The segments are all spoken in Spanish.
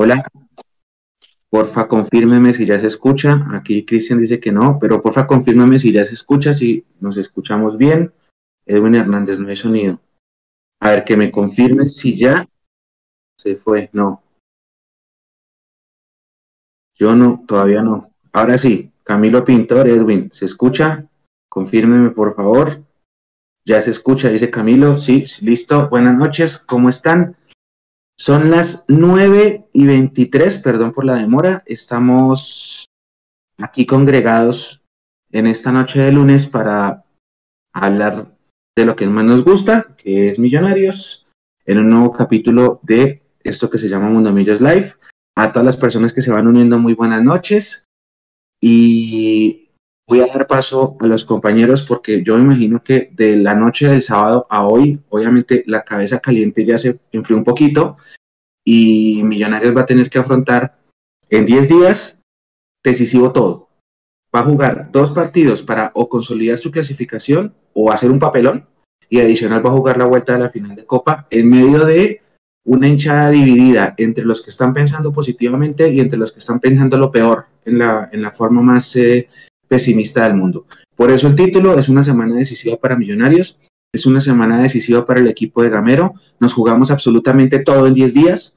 Hola. Porfa, confírmeme si ya se escucha. Aquí Cristian dice que no, pero porfa, confírmeme si ya se escucha, si nos escuchamos bien. Edwin Hernández, no hay sonido. A ver, que me confirme si ya se fue. No. Yo no, todavía no. Ahora sí, Camilo Pintor, Edwin, ¿se escucha? Confírmeme, por favor. Ya se escucha, dice Camilo. Sí, listo. Buenas noches, ¿cómo están? Son las 9 y 23, perdón por la demora. Estamos aquí congregados en esta noche de lunes para hablar de lo que más nos gusta, que es Millonarios, en un nuevo capítulo de esto que se llama Mundo Millos Live. A todas las personas que se van uniendo, muy buenas noches. Y voy a dar paso a los compañeros porque yo me imagino que de la noche del sábado a hoy, obviamente la cabeza caliente ya se enfrió un poquito y Millonarios va a tener que afrontar en 10 días decisivo todo. Va a jugar dos partidos para o consolidar su clasificación o hacer un papelón y adicional va a jugar la vuelta de la final de Copa en medio de una hinchada dividida entre los que están pensando positivamente y entre los que están pensando lo peor en la, en la forma más eh, pesimista del mundo. Por eso el título es una semana decisiva para Millonarios, es una semana decisiva para el equipo de Gamero, nos jugamos absolutamente todo en 10 días,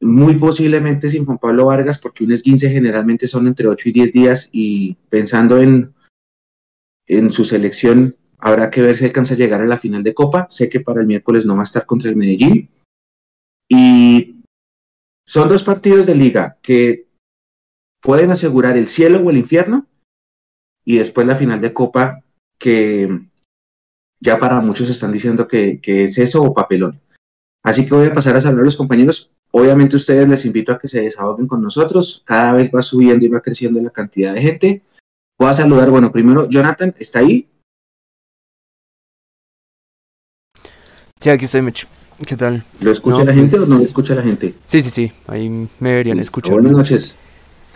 muy posiblemente sin Juan Pablo Vargas, porque un esguince generalmente son entre 8 y 10 días y pensando en, en su selección, habrá que ver si alcanza a llegar a la final de Copa. Sé que para el miércoles no va a estar contra el Medellín. Y son dos partidos de liga que pueden asegurar el cielo o el infierno y después la final de Copa que ya para muchos están diciendo que, que es eso o papelón. Así que voy a pasar a saludar a los compañeros Obviamente ustedes les invito a que se desahoguen con nosotros. Cada vez va subiendo y va creciendo la cantidad de gente. Voy a saludar, bueno, primero Jonathan, ¿está ahí? Sí, aquí estoy, Mecho. ¿Qué tal? ¿Lo escucha la gente o no lo pues, escucha la gente? Sí, sí, sí, ahí me deberían escuchar. Buenas noches.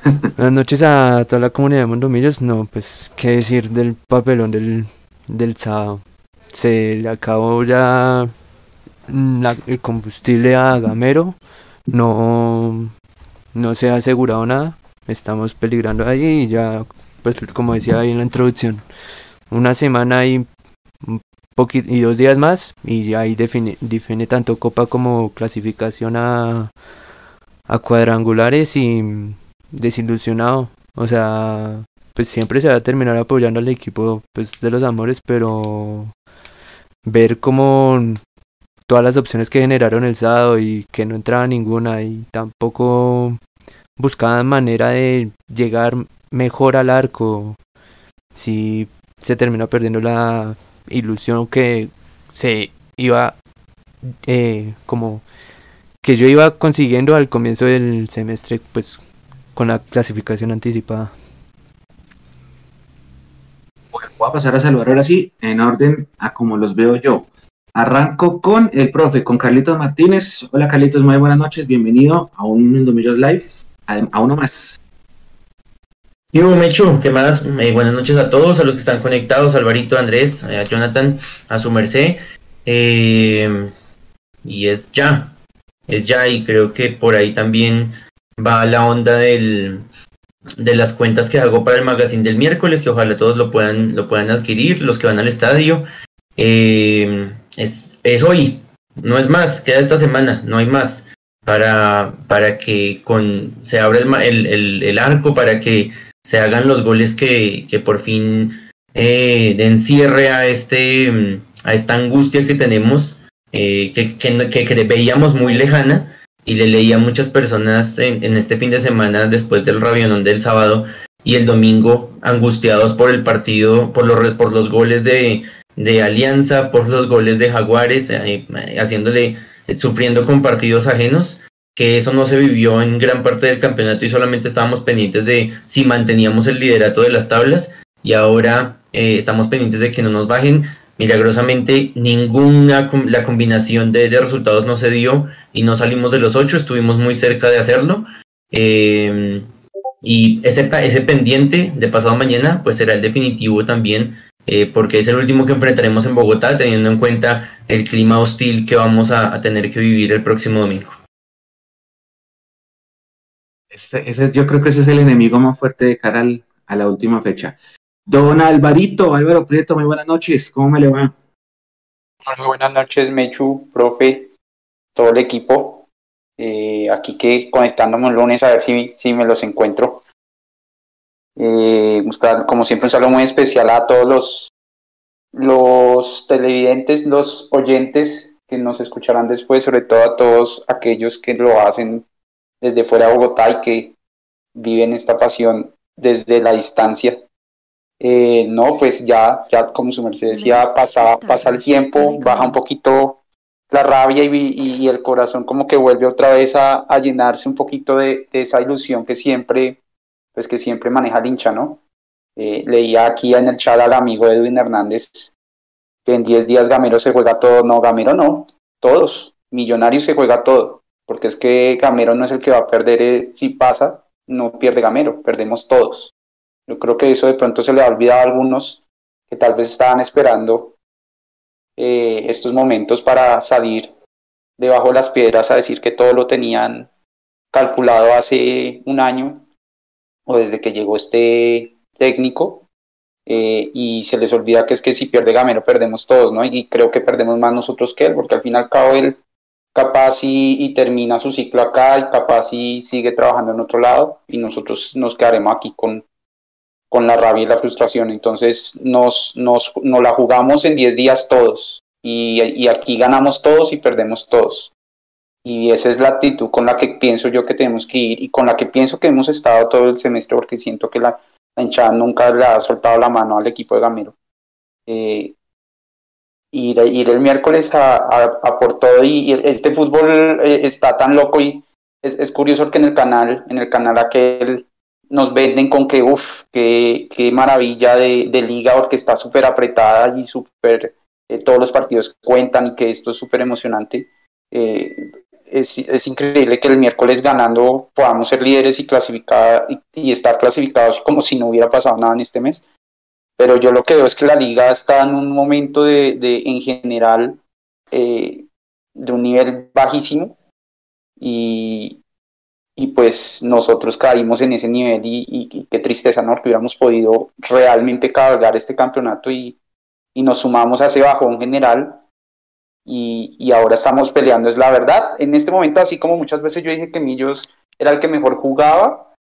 Buenas noches a toda la comunidad de Mondomillos. No, pues, ¿qué decir del papelón del, del sábado? Se le acabó ya el combustible a Gamero no, no se ha asegurado nada, estamos peligrando ahí y ya, pues como decía ahí en la introducción, una semana y, y dos días más y ahí define, define tanto Copa como clasificación a, a cuadrangulares y desilusionado, o sea, pues siempre se va a terminar apoyando al equipo pues, de los amores, pero ver cómo todas las opciones que generaron el sábado y que no entraba ninguna y tampoco buscaban manera de llegar mejor al arco. Si se terminó perdiendo la ilusión que se iba eh, como que yo iba consiguiendo al comienzo del semestre pues con la clasificación anticipada. voy a pasar a saludar ahora sí en orden a como los veo yo. Arranco con el profe, con Carlitos Martínez. Hola Carlitos, muy buenas noches, bienvenido a un Mundo Millos Live, a, uno más. Yo, Mecho, ¿qué más? Eh, buenas noches a todos, a los que están conectados, Alvarito, Andrés, a Jonathan, a su merced. Eh, y es ya, es ya, y creo que por ahí también va la onda del, de las cuentas que hago para el magazine del miércoles, que ojalá todos lo puedan, lo puedan adquirir, los que van al estadio. Eh, es, es hoy, no es más, queda esta semana, no hay más, para, para que con, se abra el, el, el, arco, para que se hagan los goles que, que por fin eh, den cierre a, este, a esta angustia que tenemos, eh, que, que, que, veíamos muy lejana y le leía a muchas personas en, en, este fin de semana después del rabionón del sábado y el domingo angustiados por el partido, por los, por los goles de, de Alianza por los goles de Jaguares, eh, haciéndole, eh, sufriendo con partidos ajenos, que eso no se vivió en gran parte del campeonato y solamente estábamos pendientes de si manteníamos el liderato de las tablas y ahora eh, estamos pendientes de que no nos bajen. Milagrosamente ninguna la combinación de, resultados no se dio y no salimos de los ocho, estuvimos muy cerca de hacerlo. y ese, ese pendiente de pasado mañana pues será el definitivo también eh, porque es el último que enfrentaremos en Bogotá, teniendo en cuenta el clima hostil que vamos a, tener que vivir el próximo domingo. Este, yo creo que ese es el enemigo más fuerte de cara a la última fecha. Don Alvarito, Álvaro Prieto, muy buenas noches, ¿cómo me le va? Muy buenas noches, Mechu, profe, todo el equipo. Eh, aquí que conectándome el lunes a ver si, si me los encuentro. Eh, como siempre, un saludo muy especial a todos los, los televidentes, los oyentes que nos escucharán después, sobre todo a todos aquellos que lo hacen desde fuera de Bogotá y que viven esta pasión desde la distancia. Eh, no, pues ya, ya como su merced decía, pasa, pasa el tiempo, baja un poquito la rabia y, el corazón como que vuelve otra vez a, llenarse un poquito de, esa ilusión que siempre, pues que siempre maneja el hincha, ¿no? Eh, leía aquí en el chat al amigo Edwin Hernández que en 10 días Gamero se juega todo, no, Gamero no, todos, Millonarios se juega todo, porque es que Gamero no es el que va a perder eh, si pasa, no pierde Gamero, perdemos todos. Yo creo que eso de pronto se le ha olvidado a algunos que tal vez estaban esperando eh, estos momentos para salir debajo de las piedras a decir que todo lo tenían calculado hace un año o desde que llegó este técnico eh, y se les olvida que es que si pierde Gamero perdemos todos, ¿no? Y creo que perdemos más nosotros que él, porque al fin y cabo él capaz y, termina su ciclo acá y capaz y sigue trabajando en otro lado y nosotros nos quedaremos aquí con, con la rabia y la frustración. Entonces nos, nos, nos la jugamos en 10 días todos y, y, aquí ganamos todos y perdemos todos. Y esa es la actitud con la que pienso yo que tenemos que ir y con la que pienso que hemos estado todo el semestre porque siento que la, la hinchada nunca le ha soltado la mano al equipo de Gamero. Eh, ir, ir, el miércoles a, a, por todo y, este fútbol eh, está tan loco y es, es, curioso que en el canal, en el canal aquel nos venden con que, uff, qué, qué, maravilla de, liga porque está súper apretada y súper, eh, todos los partidos cuentan y que esto es súper emocionante. Eh, es, es, increíble que el miércoles ganando podamos ser líderes y clasificar y, estar clasificados como si no hubiera pasado nada en este mes. Pero yo lo que veo es que la liga está en un momento de, de en general, eh, de un nivel bajísimo y, y pues nosotros caímos en ese nivel y, qué tristeza, ¿no? Que hubiéramos podido realmente cargar este campeonato y, y nos sumamos a ese bajón general y, y, ahora estamos peleando, es la verdad. En este momento, así como muchas veces yo dije que Millos era el que mejor jugaba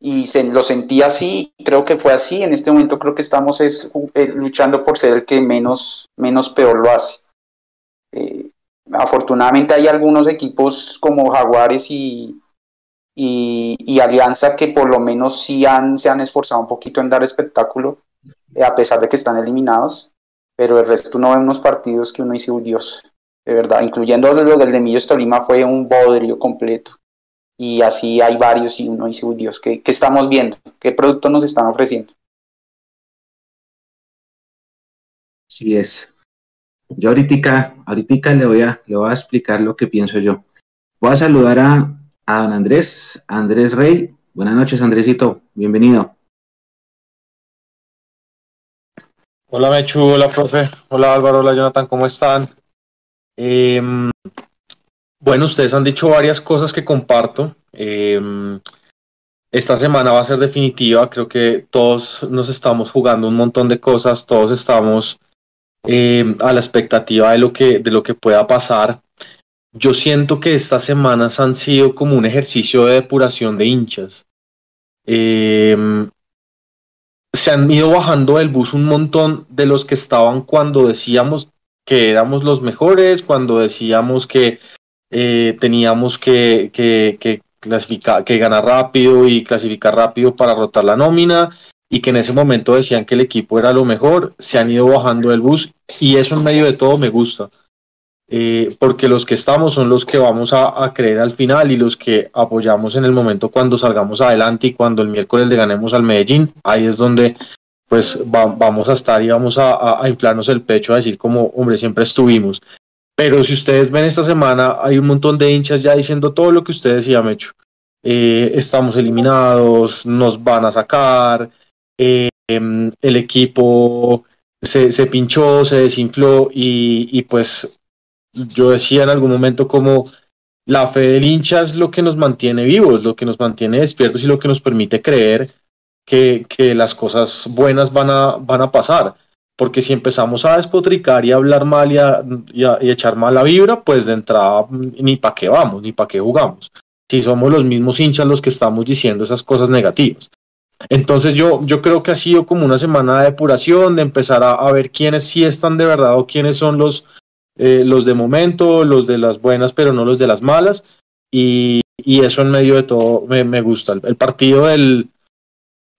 y se, lo sentía así, creo que fue así, en este momento creo que estamos es, eh, luchando por ser el que menos, menos peor lo hace. Eh, afortunadamente hay algunos equipos como Jaguares y, y, Alianza que por lo menos sí han, se han esforzado un poquito en dar espectáculo, eh, a pesar de que están eliminados, pero el resto no unos partidos que uno dice, uy Dios, de verdad, incluyendo lo del de Millos Tolima fue un bodrio completo. Y así hay varios y uno dice, uy Dios, ¿qué, ¿qué estamos viendo? ¿Qué producto nos están ofreciendo? Sí es. Yo ahorita, ahorita le voy a, le voy a explicar lo que pienso yo. Voy a saludar a a don Andrés, Andrés Rey. Buenas noches, Andresito, bienvenido. Hola Mechu, hola profe, hola Álvaro, hola Jonathan, ¿cómo están? Em, bueno, ustedes han dicho varias cosas que comparto. Em, esta semana va a ser definitiva, creo que todos nos estamos jugando un montón de cosas, todos estamos em, a la expectativa de lo que, de lo que pueda pasar yo siento que estas semanas han sido como un ejercicio de depuración de hinchas. Em, se han ido bajando del bus un montón de los que estaban cuando decíamos que éramos los mejores, cuando decíamos que eh, teníamos que, que, clasificar, que ganar rápido y clasificar rápido para rotar la nómina y que en ese momento decían que el equipo era lo mejor, se han ido bajando del bus y eso en medio de todo me gusta. Eh, porque los que estamos son los que vamos a, creer al final y los que apoyamos en el momento cuando salgamos adelante y cuando el miércoles le ganemos al Medellín, ahí es donde pues vamos a estar y vamos a, inflarnos el pecho a decir como, hombre, siempre estuvimos. Pero si ustedes ven esta semana, hay un montón de hinchas ya diciendo todo lo que usted decía, Mecho. Eh, estamos eliminados, nos van a sacar, eh, em, el equipo se, se, pinchó, se desinfló y, y pues yo decía en algún momento como la fe del hincha es lo que nos mantiene vivos, lo que nos mantiene despiertos y lo que nos permite creer que, las cosas buenas van a, van a pasar. Porque si empezamos a despotricar y a hablar mal y a, y echar mala vibra, pues de entrada ni para qué vamos, ni para qué jugamos. Si somos los mismos hinchas los que estamos diciendo esas cosas negativas. Entonces yo, yo creo que ha sido como una semana de depuración, de empezar a, ver quiénes sí están de verdad o quiénes son los, eh, los de momento, los de las buenas, pero no los de las malas. Y, eso en medio de todo me, gusta. El, partido del,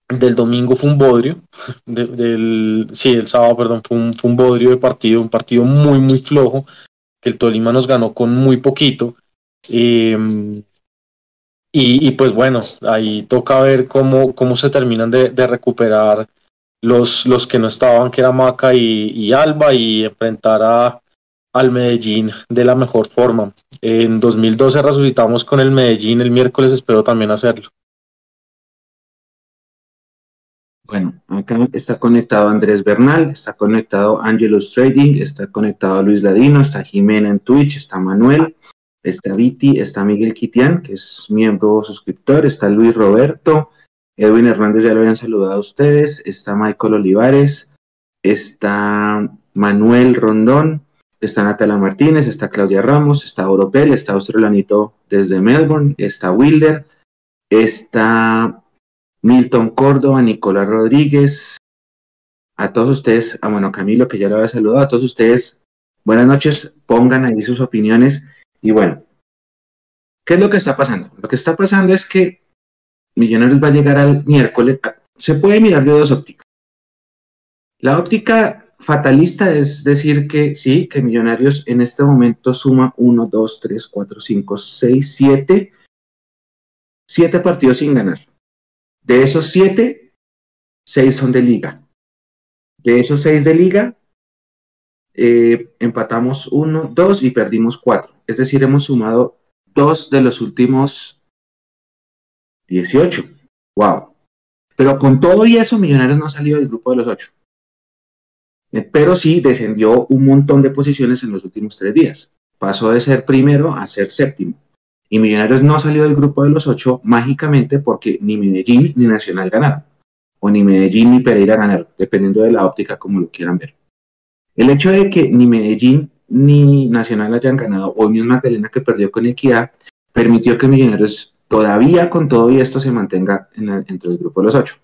del domingo fue un bodrio. del, sí, el sábado, perdón, fue un, fue un bodrio de partido, un partido muy, muy flojo, que el Tolima nos ganó con muy poquito. Em, y, pues bueno, ahí toca ver cómo, cómo se terminan de, recuperar los, los que no estaban, que era Maca y, Alba, y enfrentar a, al Medellín de la mejor forma. En 2012 resucitamos con el Medellín, el miércoles espero también hacerlo. Bueno, acá está conectado Andrés Bernal, está conectado Angelus Trading, está conectado Luis Ladino, está Jimena en Twitch, está Manuel, está Viti, está Miguel Quitián, que es miembro suscriptor, está Luis Roberto, Edwin Hernández ya lo habían saludado a ustedes, está Michael Olivares, está Manuel Rondón, está Natalia Martínez, está Claudia Ramos, está Oropel, está Australanito desde Melbourne, está Wilder, está Milton Córdoba, Nicolás Rodríguez, a todos ustedes, a bueno, Camilo, que ya lo había saludado, a todos ustedes, buenas noches, pongan ahí sus opiniones y bueno, ¿qué es lo que está pasando? Lo que está pasando es que Millonarios va a llegar al miércoles. Se puede mirar de dos ópticas. La óptica fatalista es decir que sí, que Millonarios en este momento suma 1, 2, 3, 4, 5, 6, 7, 7 partidos sin ganar. De esos 7, 6 son de liga. De esos 6 de liga, eh, empatamos 1, 2 y perdimos 4 es decir, hemos sumado dos de los últimos 18. ¡Wow! Pero con todo y eso, Millonarios no ha salido del grupo de los ocho. Eh, pero sí descendió un montón de posiciones en los últimos tres días. Pasó de ser primero a ser séptimo. Y Millonarios no salió del grupo de los ocho mágicamente porque ni Medellín ni Nacional ganaron. O ni Medellín ni Pereira ganaron, dependiendo de la óptica como lo quieran ver. El hecho de que ni Medellín ni Nacional hayan ganado, o mismo Magdalena que perdió con Equidad, permitió que Millonarios todavía con todo y esto se mantenga en entre el grupo de los ocho.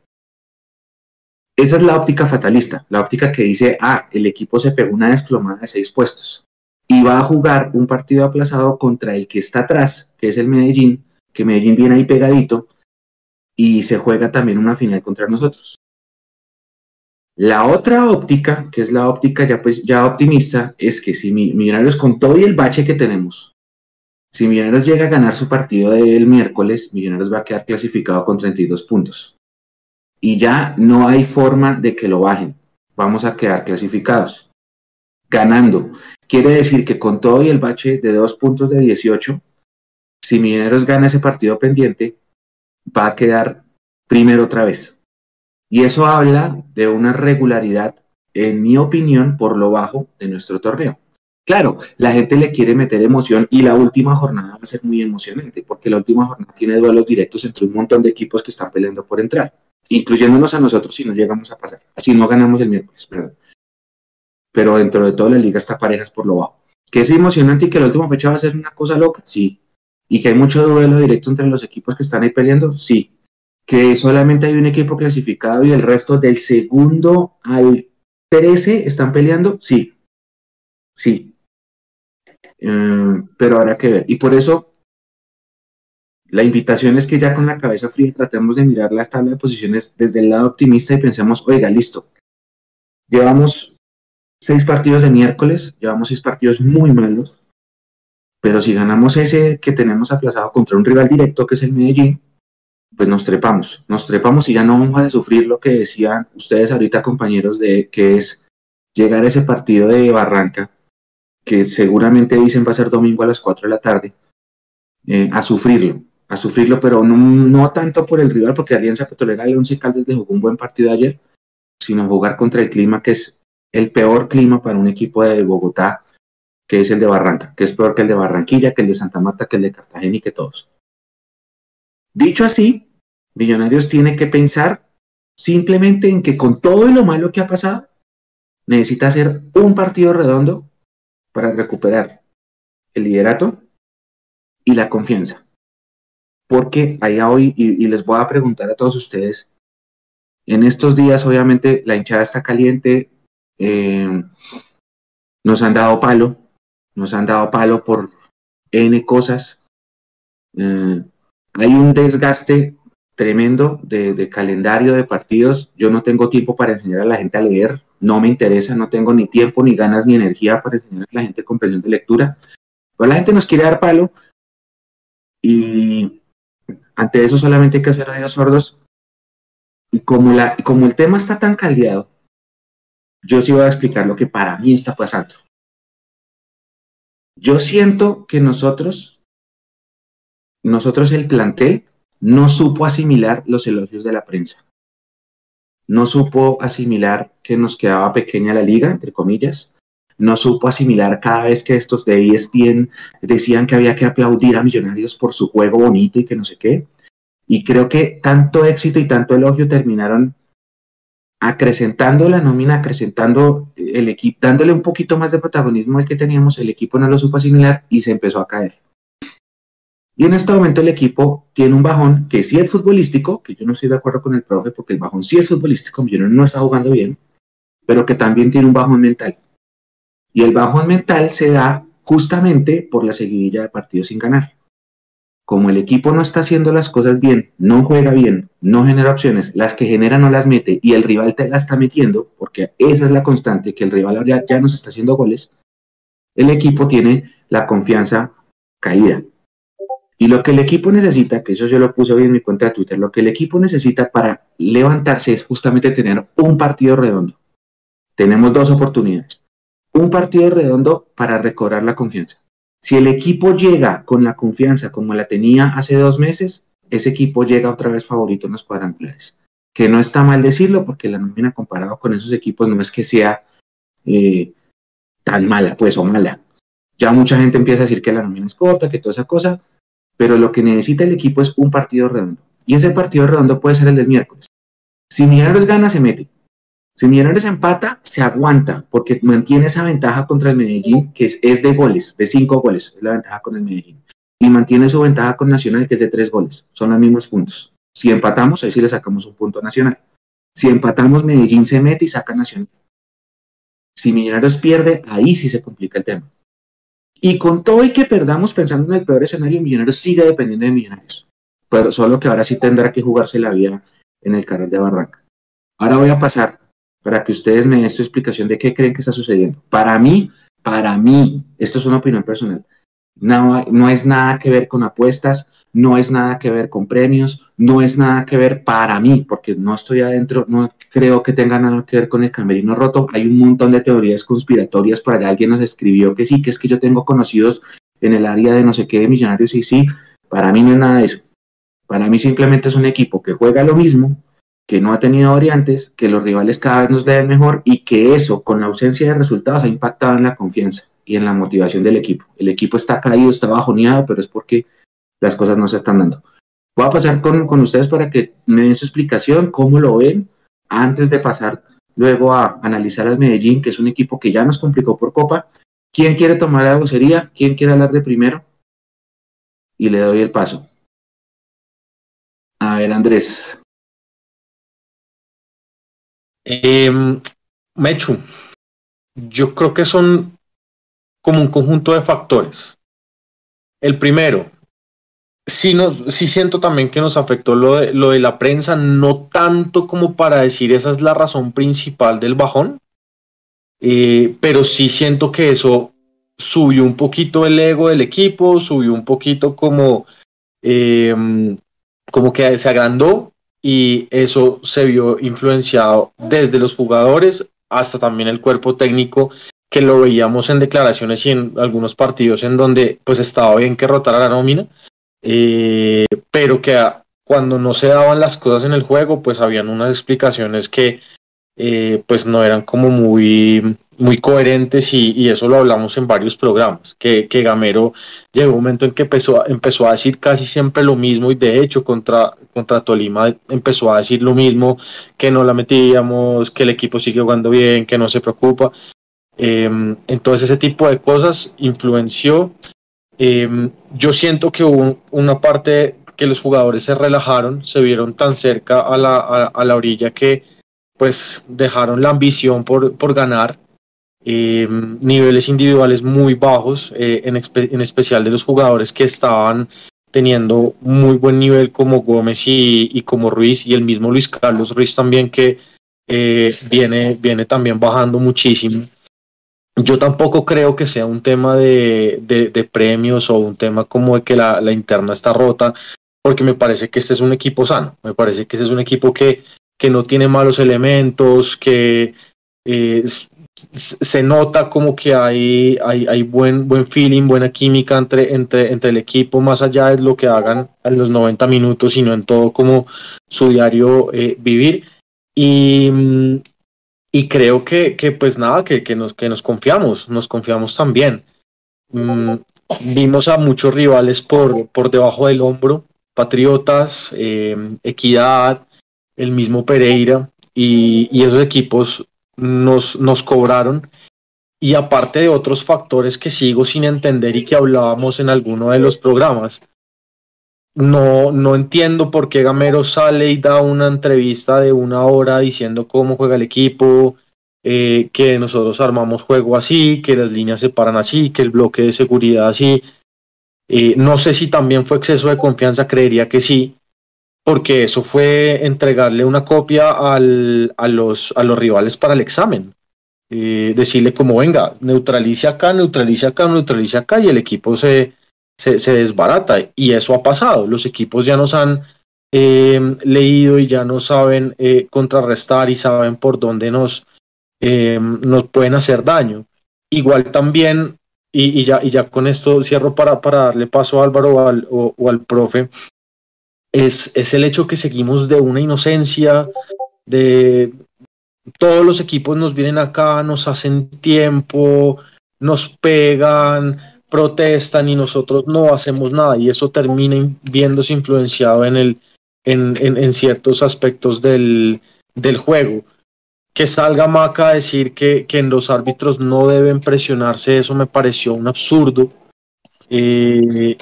Esa es la óptica fatalista, la óptica que dice, ah, el equipo se pegó una desplomada de seis puestos y va a jugar un partido aplazado contra el que está atrás, que es el Medellín, que Medellín viene ahí pegadito y se juega también una final contra nosotros. La otra óptica, que es la óptica ya, pues, ya optimista, es que si Millonarios con todo y el bache que tenemos, si Millonarios llega a ganar su partido del miércoles, Millonarios va a quedar clasificado con 32 puntos. Y ya no hay forma de que lo bajen. Vamos a quedar clasificados. Ganando. Quiere decir que con todo y el bache de dos puntos de 18, si Millonarios gana ese partido pendiente, va a quedar primero otra vez. Y eso habla de una regularidad, en mi opinión, por lo bajo de nuestro torneo. Claro, la gente le quiere meter emoción y la última jornada va a ser muy emocionante, porque la última jornada tiene duelos directos entre un montón de equipos que están peleando por entrar, incluyéndonos a nosotros si no llegamos a pasar, así no ganamos el miércoles, perdón. Pero dentro de toda la liga está parejas por lo bajo. Que es emocionante y que la última fecha va a ser una cosa loca, sí. Y que hay mucho duelo directo entre los equipos que están ahí peleando, sí que solamente hay un equipo clasificado y el resto del segundo al 13 están peleando, sí, sí. Eh, pero habrá que ver. Y por eso la invitación es que ya con la cabeza fría tratemos de mirar la tabla de posiciones desde el lado optimista y pensemos, oiga, listo. Llevamos seis partidos de miércoles, llevamos seis partidos muy malos, pero si ganamos ese que tenemos aplazado contra un rival directo que es el Medellín, pues nos trepamos, nos trepamos y ya no vamos a sufrir lo que decían ustedes ahorita compañeros de que es llegar a ese partido de Barranca, que seguramente dicen va a ser domingo a las 4 de la tarde, eh, a sufrirlo, a sufrirlo, pero no, tanto por el rival, porque Alianza Petrolera de Once Caldas le jugó un buen partido ayer, sino jugar contra el clima que es el peor clima para un equipo de Bogotá que es el de Barranca, que es peor que el de Barranquilla, que el de Santa Marta, que el de Cartagena y que todos. Dicho así, Millonarios tiene que pensar simplemente en que con todo lo malo que ha pasado, necesita hacer un partido redondo para recuperar el liderato y la confianza. Porque allá hoy, y, les voy a preguntar a todos ustedes, en estos días obviamente la hinchada está caliente, eh, nos han dado palo, nos han dado palo por N cosas. Eh, hay un desgaste tremendo de, calendario de partidos. Yo no tengo tiempo para enseñar a la gente a leer, no me interesa, no tengo ni tiempo, ni ganas, ni energía para enseñar a la gente comprensión de lectura. Pero la gente nos quiere dar palo y ante eso solamente hay que hacer oídos sordos. Y como, la, como el tema está tan caldeado, yo sí voy a explicar lo que para mí está pasando. Yo siento que nosotros, nosotros el plantel, no supo asimilar los elogios de la prensa. No supo asimilar que nos quedaba pequeña la liga, entre comillas. No supo asimilar cada vez que estos de ESPN decían que había que aplaudir a Millonarios por su juego bonito y que no sé qué. Y creo que tanto éxito y tanto elogio terminaron acrecentando la nómina, acrecentando el equipo, dándole un poquito más de protagonismo al que teníamos, el equipo no lo supo asimilar y se empezó a caer. Y en este momento el equipo tiene un bajón que sí es futbolístico, que yo no estoy de acuerdo con el profe porque el bajón sí es futbolístico, yo no está jugando bien, pero que también tiene un bajón mental. Y el bajón mental se da justamente por la seguidilla de partidos sin ganar. Como el equipo no está haciendo las cosas bien, no juega bien, no genera opciones, las que genera no las mete y el rival te las está metiendo, porque esa es la constante, que el rival ya, ya nos está haciendo goles, el equipo tiene la confianza caída. Y lo que el equipo necesita, que eso yo lo puse hoy en mi cuenta de Twitter, lo que el equipo necesita para levantarse es justamente tener un partido redondo. Tenemos dos oportunidades. Un partido redondo para recobrar la confianza. Si el equipo llega con la confianza como la tenía hace dos meses, ese equipo llega otra vez favorito en los cuadrangulares. Que no está mal decirlo, porque la nómina comparado con esos equipos no es que sea eh, tan mala, pues, o mala. Ya mucha gente empieza a decir que la nómina es corta, que toda esa cosa, pero lo que necesita el equipo es un partido redondo. Y ese partido redondo puede ser el del miércoles. Si Millonarios gana, se mete. Si Millonarios empata, se aguanta, porque mantiene esa ventaja contra el Medellín, que es, de goles, de cinco goles, es la ventaja con el Medellín. Y mantiene su ventaja con Nacional, que es de tres goles. Son los mismos puntos. Si empatamos, ahí sí le sacamos un punto a Nacional. Si empatamos, Medellín se mete y saca Nacional. Si Millonarios pierde, ahí sí se complica el tema. Y con todo y que perdamos pensando en el peor escenario, Millonarios sigue dependiendo de Millonarios. Pero solo que ahora sí tendrá que jugarse la vida en el canal de Barranca. Ahora voy a pasar para que ustedes me den su explicación de qué creen que está sucediendo. Para mí, para mí, esto es una opinión personal, no, no es nada que ver con apuestas, no es nada que ver con premios, no es nada que ver para mí, porque no estoy adentro, no creo que tenga nada que ver con el camerino roto. Hay un montón de teorías conspiratorias, por allá alguien nos escribió que sí, que es que yo tengo conocidos en el área de no sé qué de millonarios y sí, para mí no es nada de eso. Para mí simplemente es un equipo que juega lo mismo, que no ha tenido variantes, que los rivales cada vez nos den mejor y que eso, con la ausencia de resultados, ha impactado en la confianza y en la motivación del equipo. El equipo está caído, está bajoneado, pero es porque las cosas no se están dando. Voy a pasar con, con ustedes para que me den su explicación, cómo lo ven, antes de pasar luego a analizar al Medellín, que es un equipo que ya nos complicó por Copa. ¿Quién quiere tomar la vocería? ¿Quién quiere hablar de primero? Y le doy el paso. A ver, Andrés. Em, Mechu, yo creo que son como un conjunto de factores. El primero, sí, nos, siento también que nos afectó lo de, lo de la prensa, no tanto como para decir esa es la razón principal del bajón, eh, pero sí siento que eso subió un poquito el ego del equipo, subió un poquito como, em, como que se agrandó y eso se vio influenciado desde los jugadores hasta también el cuerpo técnico que lo veíamos en declaraciones y en algunos partidos en donde pues estaba bien que rotara la nómina, eh, pero que cuando no se daban las cosas en el juego, pues habían unas explicaciones que eh, pues no eran como muy, muy coherentes y, eso lo hablamos en varios programas, que, que, Gamero llegó un momento en que empezó, empezó a decir casi siempre lo mismo y de hecho contra, contra Tolima empezó a decir lo mismo, que no la metíamos, que el equipo sigue jugando bien, que no se preocupa. Em, entonces ese tipo de cosas influenció. Em, yo siento que hubo una parte que los jugadores se relajaron, se vieron tan cerca a la, a la orilla que pues dejaron la ambición por, por ganar eh, niveles individuales muy bajos, eh, en, en, especial de los jugadores que estaban teniendo muy buen nivel como Gómez y, y como Ruiz y el mismo Luis Carlos Ruiz también que eh, viene, viene también bajando muchísimo. Yo tampoco creo que sea un tema de, de, de premios o un tema como de que la, la, interna está rota, porque me parece que este es un equipo sano, me parece que este es un equipo que, que no tiene malos elementos, que eh, se nota como que hay, hay, hay, buen, buen feeling, buena química entre, entre, entre el equipo, más allá de lo que hagan en los 90 minutos, sino en todo como su diario eh, vivir. Y, y creo que, que, pues nada, que, que, nos, que nos confiamos, nos confiamos también. Mm, vimos a muchos rivales por, por debajo del hombro, Patriotas, eh, Equidad, el mismo Pereira, y, y esos equipos nos, nos cobraron. Y aparte de otros factores que sigo sin entender y que hablábamos en alguno de los programas, no, no entiendo por qué Gamero sale y da una entrevista de una hora diciendo cómo juega el equipo, eh, que nosotros armamos juego así, que las líneas se paran así, que el bloque de seguridad así. Eh, no sé si también fue exceso de confianza, creería que sí, porque eso fue entregarle una copia al, a, los, a los rivales para el examen. Eh, decirle como, venga, neutralice acá, neutralice acá, neutralice acá, y el equipo se, desbarata. Y eso ha pasado. Los equipos ya nos han eh, leído y ya no saben eh, contrarrestar y saben por dónde nos, nos pueden hacer daño. Igual también, y, ya, y ya con esto cierro para, darle paso a Álvaro o al, o al profe, es, es el hecho que seguimos de una inocencia, de todos los equipos nos vienen acá, nos hacen tiempo, nos pegan, protestan y nosotros no hacemos nada y eso termina viéndose influenciado en, el, en, en, en ciertos aspectos del, del, juego. Que salga Maca a decir que, que, en los árbitros no deben presionarse, eso me pareció un absurdo. Eh,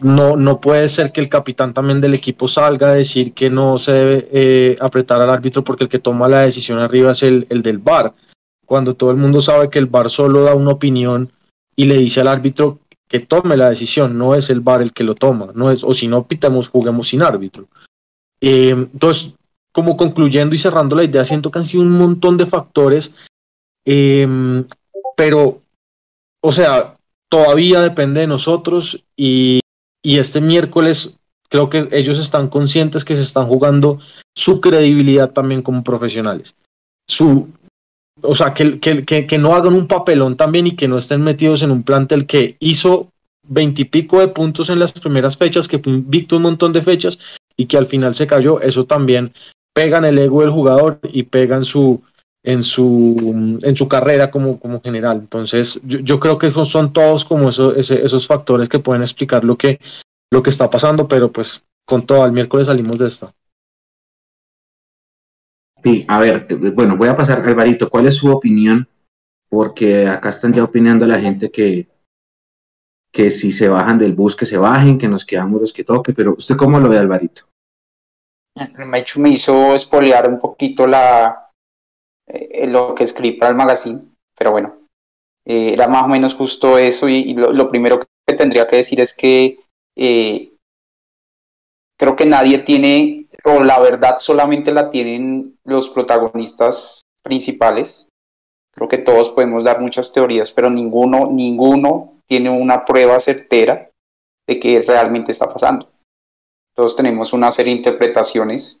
no, no puede ser que el capitán también del equipo salga a decir que no se debe eh, apretar al árbitro porque el que toma la decisión arriba es el, el del VAR, cuando todo el mundo sabe que el VAR solo da una opinión y le dice al árbitro que tome la decisión, no es el VAR el que lo toma, no es, o si no pitamos, juguemos sin árbitro. Eh, entonces, como concluyendo y cerrando la idea, siento que han sido un montón de factores, eh, pero, o sea, todavía depende de nosotros y y este miércoles creo que ellos están conscientes que se están jugando su credibilidad también como profesionales. Su, o sea, que, que, que, no hagan un papelón también y que no estén metidos en un plantel que hizo veintipico de puntos en las primeras fechas, que fue invicto un montón de fechas y que al final se cayó. Eso también pega en el ego del jugador y pega en su, en su, en su carrera como, como general. Entonces, yo, yo creo que son todos como eso, ese, esos factores que pueden explicar lo que, lo que está pasando, pero pues con todo, el miércoles salimos de esta. Sí, a ver, bueno, voy a pasar, Alvarito, ¿cuál es su opinión? Porque acá están ya opinando la gente que, que si se bajan del bus, que se bajen, que nos quedamos los que toque, pero ¿usted cómo lo ve, Alvarito? Me hizo espolear un poquito la, eh, lo que escribí para el magazine, pero bueno, eh, era más o menos justo eso y, y lo, lo, primero que tendría que decir es que eh, creo que nadie tiene, o la verdad solamente la tienen los protagonistas principales. Creo que todos podemos dar muchas teorías, pero ninguno, ninguno tiene una prueba certera de que realmente está pasando. Todos tenemos una serie de interpretaciones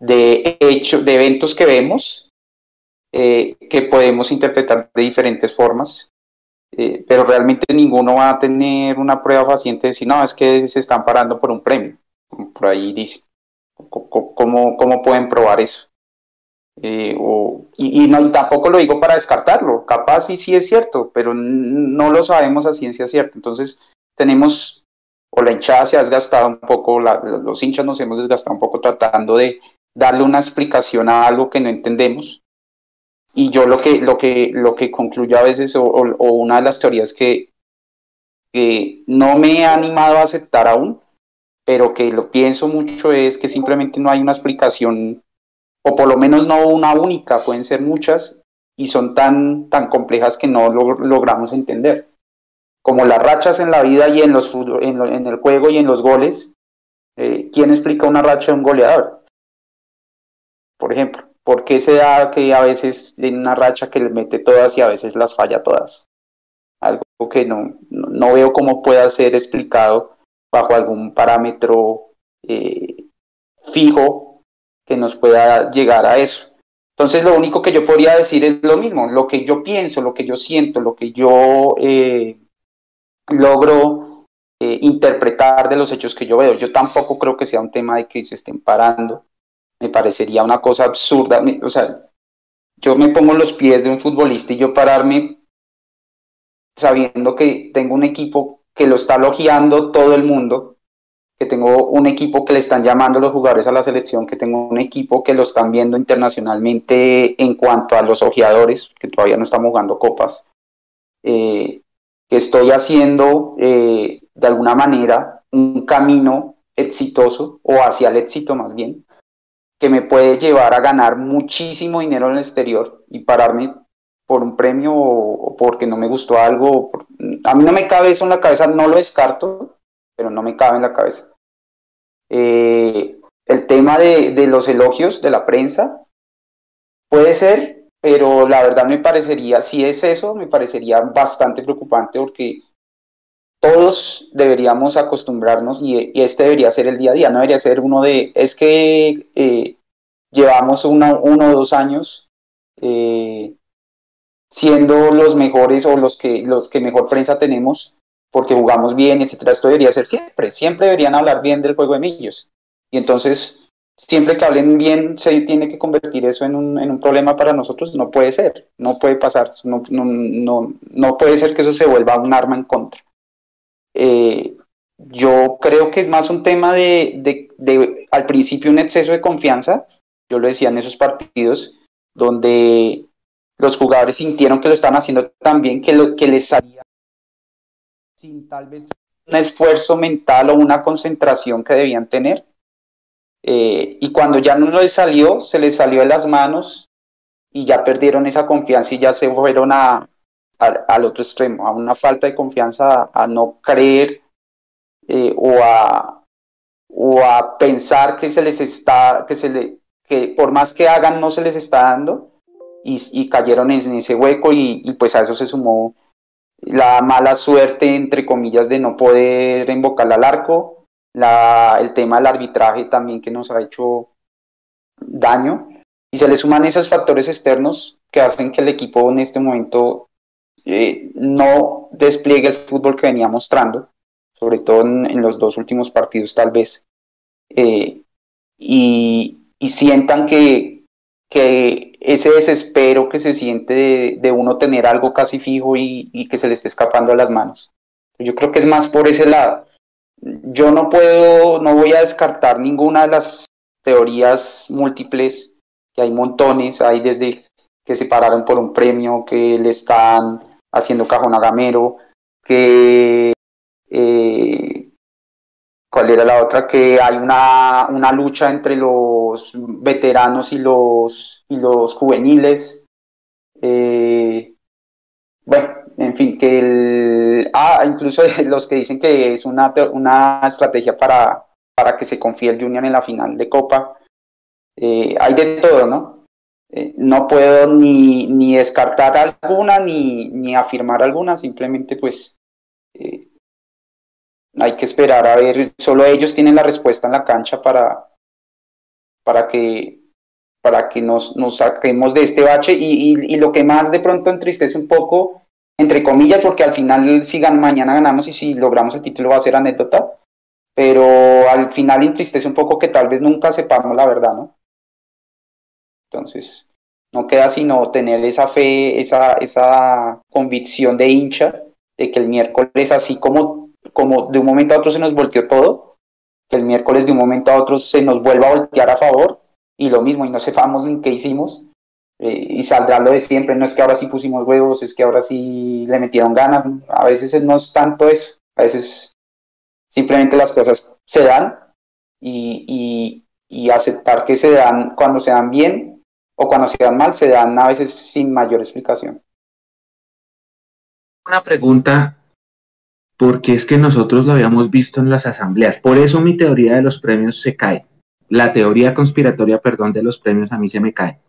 de hechos, de eventos que vemos eh, que podemos interpretar de diferentes formas, eh, pero realmente ninguno va a tener una prueba paciente de decir, no, es que se están parando por un premio, por ahí dice. ¿Cómo, cómo pueden probar eso? Eh, y, no, tampoco lo digo para descartarlo, capaz sí, sí es cierto, pero no lo sabemos a ciencia cierta. Entonces tenemos, o la hinchada se ha desgastado un poco, los hinchas nos hemos desgastado un poco tratando de darle una explicación a algo que no entendemos. Y yo lo que, lo que, lo que concluyo a veces, o, una de las teorías que, no me he animado a aceptar aún, pero que lo pienso mucho es que simplemente no hay una explicación o por lo menos no una única, pueden ser muchas, y son tan, tan complejas que no lo, logramos entender. Como las rachas en la vida y en, los, en, el juego y en los goles, eh, ¿quién explica una racha de un goleador? Por ejemplo, ¿por qué se da que a veces en una racha que le mete todas y a veces las falla todas? Algo que no, no veo cómo pueda ser explicado bajo algún parámetro eh, fijo que nos pueda llegar a eso. Entonces, lo único que yo podría decir es lo mismo, lo que yo pienso, lo que yo siento, lo que yo eh, logro eh, interpretar de los hechos que yo veo. Yo tampoco creo que sea un tema de que se estén parando. Me parecería una cosa absurda. O sea, yo me pongo los pies de un futbolista y yo pararme sabiendo que tengo un equipo que lo está elogiando todo el mundo, que tengo un equipo que le están llamando los jugadores a la selección, que tengo un equipo que lo están viendo internacionalmente en cuanto a los ojeadores, que todavía no estamos jugando copas, eh, que estoy haciendo eh, de alguna manera un camino exitoso o hacia el éxito más bien, que me puede llevar a ganar muchísimo dinero en el exterior y pararme por un premio o, porque no me gustó algo. a mí no me cabe eso en la cabeza, no lo descarto, pero no me cabe en la cabeza. Eh, el tema de, los elogios de la prensa puede ser, pero la verdad me parecería, si es eso, me parecería bastante preocupante porque todos deberíamos acostumbrarnos y, este debería ser el día a día, no debería ser uno de, es que eh, llevamos uno o dos años eh, siendo los mejores o los que, los que mejor prensa tenemos porque jugamos bien, etcétera. Esto debería ser siempre, siempre deberían hablar bien del juego de Millos. Y entonces, siempre que hablen bien, se tiene que convertir eso en un, en un problema para nosotros. No puede ser, no puede pasar, no, no, no, no puede ser que eso se vuelva un arma en contra. Eh, yo creo que es más un tema de, de, al principio, un exceso de confianza. Yo lo decía en esos partidos donde los jugadores sintieron que lo estaban haciendo tan bien que, lo, que les salía sin tal vez un esfuerzo mental o una concentración que debían tener. Eh, y cuando ya no les salió, se les salió de las manos y ya perdieron esa confianza y ya se fueron a, al otro extremo, a una falta de confianza, a, no creer eh, o, a, o a pensar que se les está, que se le, que por más que hagan no se les está dando y, cayeron en, ese hueco y, y, pues a eso se sumó la mala suerte, entre comillas, de no poder invocar al arco, la, el tema del arbitraje también que nos ha hecho daño, y se le suman esos factores externos que hacen que el equipo en este momento eh, no despliegue el fútbol que venía mostrando, sobre todo en, los dos últimos partidos tal vez, eh, y, y, sientan que, que ese desespero que se siente de, uno tener algo casi fijo y, que se le esté escapando a las manos. Yo creo que es más por ese lado. Yo no puedo, no voy a descartar ninguna de las teorías múltiples, que hay montones, hay desde que se pararon por un premio, que le están haciendo cajón a Gamero, que eh, ¿Cuál era la otra? Que hay una, una lucha entre los veteranos y los, y los juveniles. Eh, bueno, en fin, que el... Ah, incluso los que dicen que es una, una estrategia para, para que se confíe el Junior en la final de Copa. Eh, hay de todo, ¿no? Eh, no puedo ni, ni descartar alguna ni, ni, afirmar alguna, simplemente pues hay que esperar a ver, solo ellos tienen la respuesta en la cancha para, para que, para que nos, nos saquemos de este bache y, y, lo que más de pronto entristece un poco, entre comillas, porque al final si mañana ganamos y si logramos el título va a ser anécdota, pero al final entristece un poco que tal vez nunca sepamos la verdad, ¿no? Entonces, No queda sino tener esa fe, esa, esa convicción de hincha de que el miércoles, así como, como de un momento a otro se nos volteó todo, que el miércoles de un momento a otro se nos vuelva a voltear a favor, y lo mismo, y no sepamos ni qué hicimos, eh, y saldrá lo de siempre, no es que ahora sí pusimos huevos, es que ahora sí le metieron ganas, a veces no es tanto eso, a veces simplemente las cosas se dan y, y aceptar que se dan cuando se dan bien o cuando se dan mal, se dan a veces sin mayor explicación. Una pregunta, porque es que nosotros lo habíamos visto en las asambleas, por eso mi teoría de los premios se cae. La teoría conspiratoria, perdón, de los premios a mí se me cae.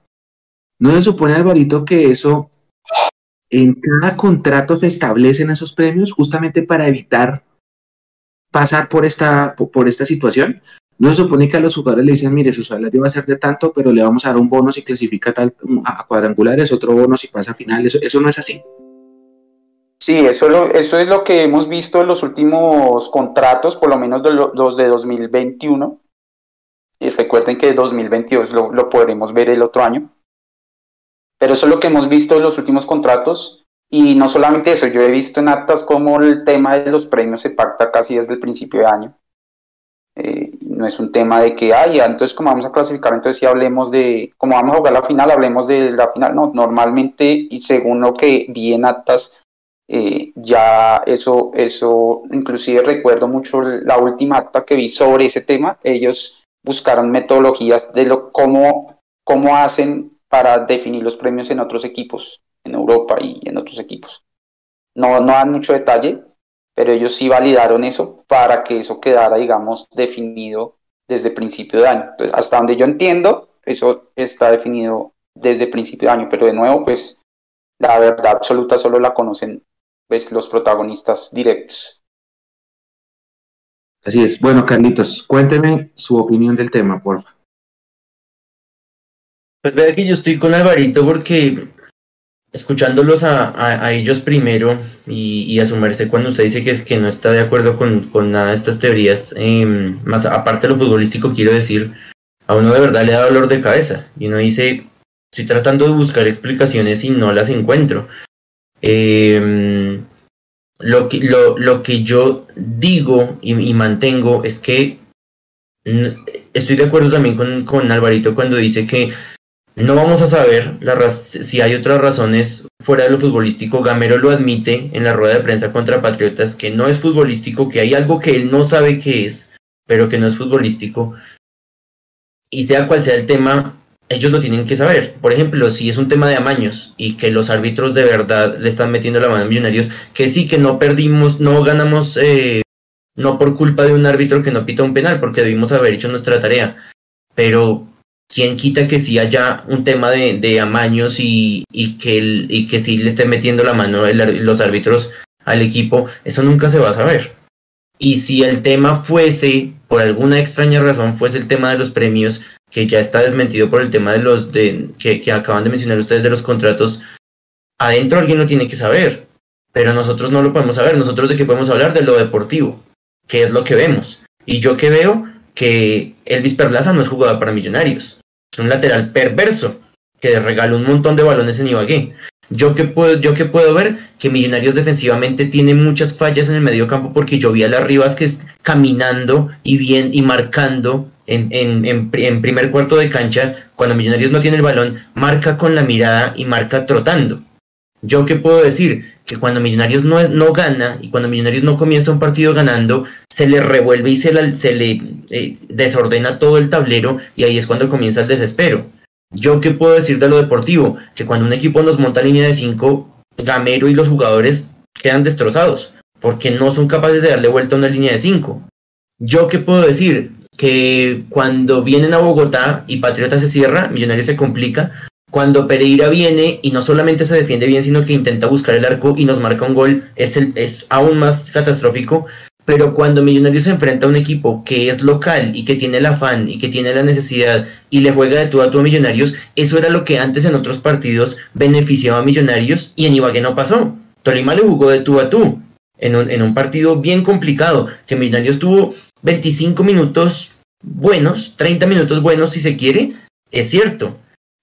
¿No se supone, Alvarito, que eso en cada contrato se establecen esos premios justamente para evitar pasar por esta, por esta situación? No se supone que a los jugadores le dicen, mire, su salario va a ser de tanto, pero le vamos a dar un bono si clasifica tal, a cuadrangulares, otro bono si pasa a final. Eso, eso no es así. Sí, eso, eso es lo que hemos visto en los últimos contratos, por lo menos los de 2021. Y recuerden que 2022 lo, lo podremos ver el otro año. Pero eso es lo que hemos visto en los últimos contratos. Y no solamente eso, yo he visto en actas como el tema de los premios se pacta casi desde el principio de año. Eh, no es un tema de que, ay, entonces como vamos a clasificar, entonces sí hablemos de, como vamos a jugar la final, hablemos de la final. No, normalmente, y según lo que vi en actas, eh, ya eso, eso, inclusive recuerdo mucho la última acta que vi sobre ese tema, ellos buscaron metodologías de lo, cómo, cómo hacen para definir los premios en otros equipos, en Europa y en otros equipos. No, no dan mucho detalle, pero ellos sí validaron eso para que eso quedara, digamos, definido desde principio de año. Entonces, hasta donde yo entiendo, eso está definido desde principio de año, pero de nuevo, pues la verdad absoluta solo la conocen pues, los protagonistas directos. Así es. Bueno, Carlitos, cuénteme su opinión del tema, por favor. Pues vea que yo estoy con Alvarito porque escuchándolos a, ellos primero y, y, a cuando usted dice que, es, que no está de acuerdo con, nada de estas teorías, em, más aparte de lo futbolístico, quiero decir, a uno de verdad le da dolor de cabeza y uno dice, estoy tratando de buscar explicaciones y no las encuentro. Em, lo, que, lo, lo, que yo digo y, mantengo es que estoy de acuerdo también con, con Alvarito cuando dice que no vamos a saber si hay otras razones fuera de lo futbolístico. Gamero lo admite en la rueda de prensa contra Patriotas, que no es futbolístico, que hay algo que él no sabe qué es, pero que no es futbolístico. Y sea cual sea el tema, ellos lo tienen que saber. Por ejemplo, si es un tema de amaños y que los árbitros de verdad le están metiendo la mano a Millonarios, que sí, que no perdimos, no ganamos, eh, no por culpa de un árbitro que no pita un penal, porque debimos haber hecho nuestra tarea. Pero ¿quién quita que sí haya un tema de, amaños y, que y que sí le esté metiendo la mano los árbitros al equipo? Eso nunca se va a saber. Y si el tema fuese, por alguna extraña razón, fuese el tema de los premios, que ya está desmentido por el tema de los de, que, que acaban de mencionar ustedes de los contratos, adentro alguien lo tiene que saber. Pero nosotros no lo podemos saber. Nosotros de qué podemos hablar de lo deportivo, que es lo que vemos. Y yo que veo que Elvis Perlaza no es jugador para millonarios. Un lateral perverso que regaló un montón de balones en Ibagué. Yo que puedo, yo que puedo ver que Millonarios defensivamente tiene muchas fallas en el medio campo porque yo vi a las Rivas que es caminando y bien y marcando en, en, en, primer cuarto de cancha, cuando Millonarios no tiene el balón, marca con la mirada y marca trotando. Yo qué puedo decir que cuando Millonarios no, no gana y cuando Millonarios no comienza un partido ganando, se le revuelve y se, le eh, desordena todo el tablero y ahí es cuando comienza el desespero. Yo qué puedo decir de lo deportivo, que cuando un equipo nos monta línea de 5, Gamero y los jugadores quedan destrozados, porque no son capaces de darle vuelta a una línea de 5. Yo qué puedo decir, que cuando vienen a Bogotá y Patriota se cierra, Millonarios se complica, cuando Pereira viene y no solamente se defiende bien, sino que intenta buscar el arco y nos marca un gol, es, el, es aún más catastrófico. Pero cuando Millonarios se enfrenta a un equipo que es local y que tiene el afán y que tiene la necesidad y le juega de tú a tú a Millonarios, eso era lo que antes en otros partidos beneficiaba a Millonarios y en Ibagué no pasó. Tolima le jugó de tú a tú en un, en un partido bien complicado, que Millonarios tuvo 25 minutos buenos, 30 minutos buenos si se quiere, es cierto,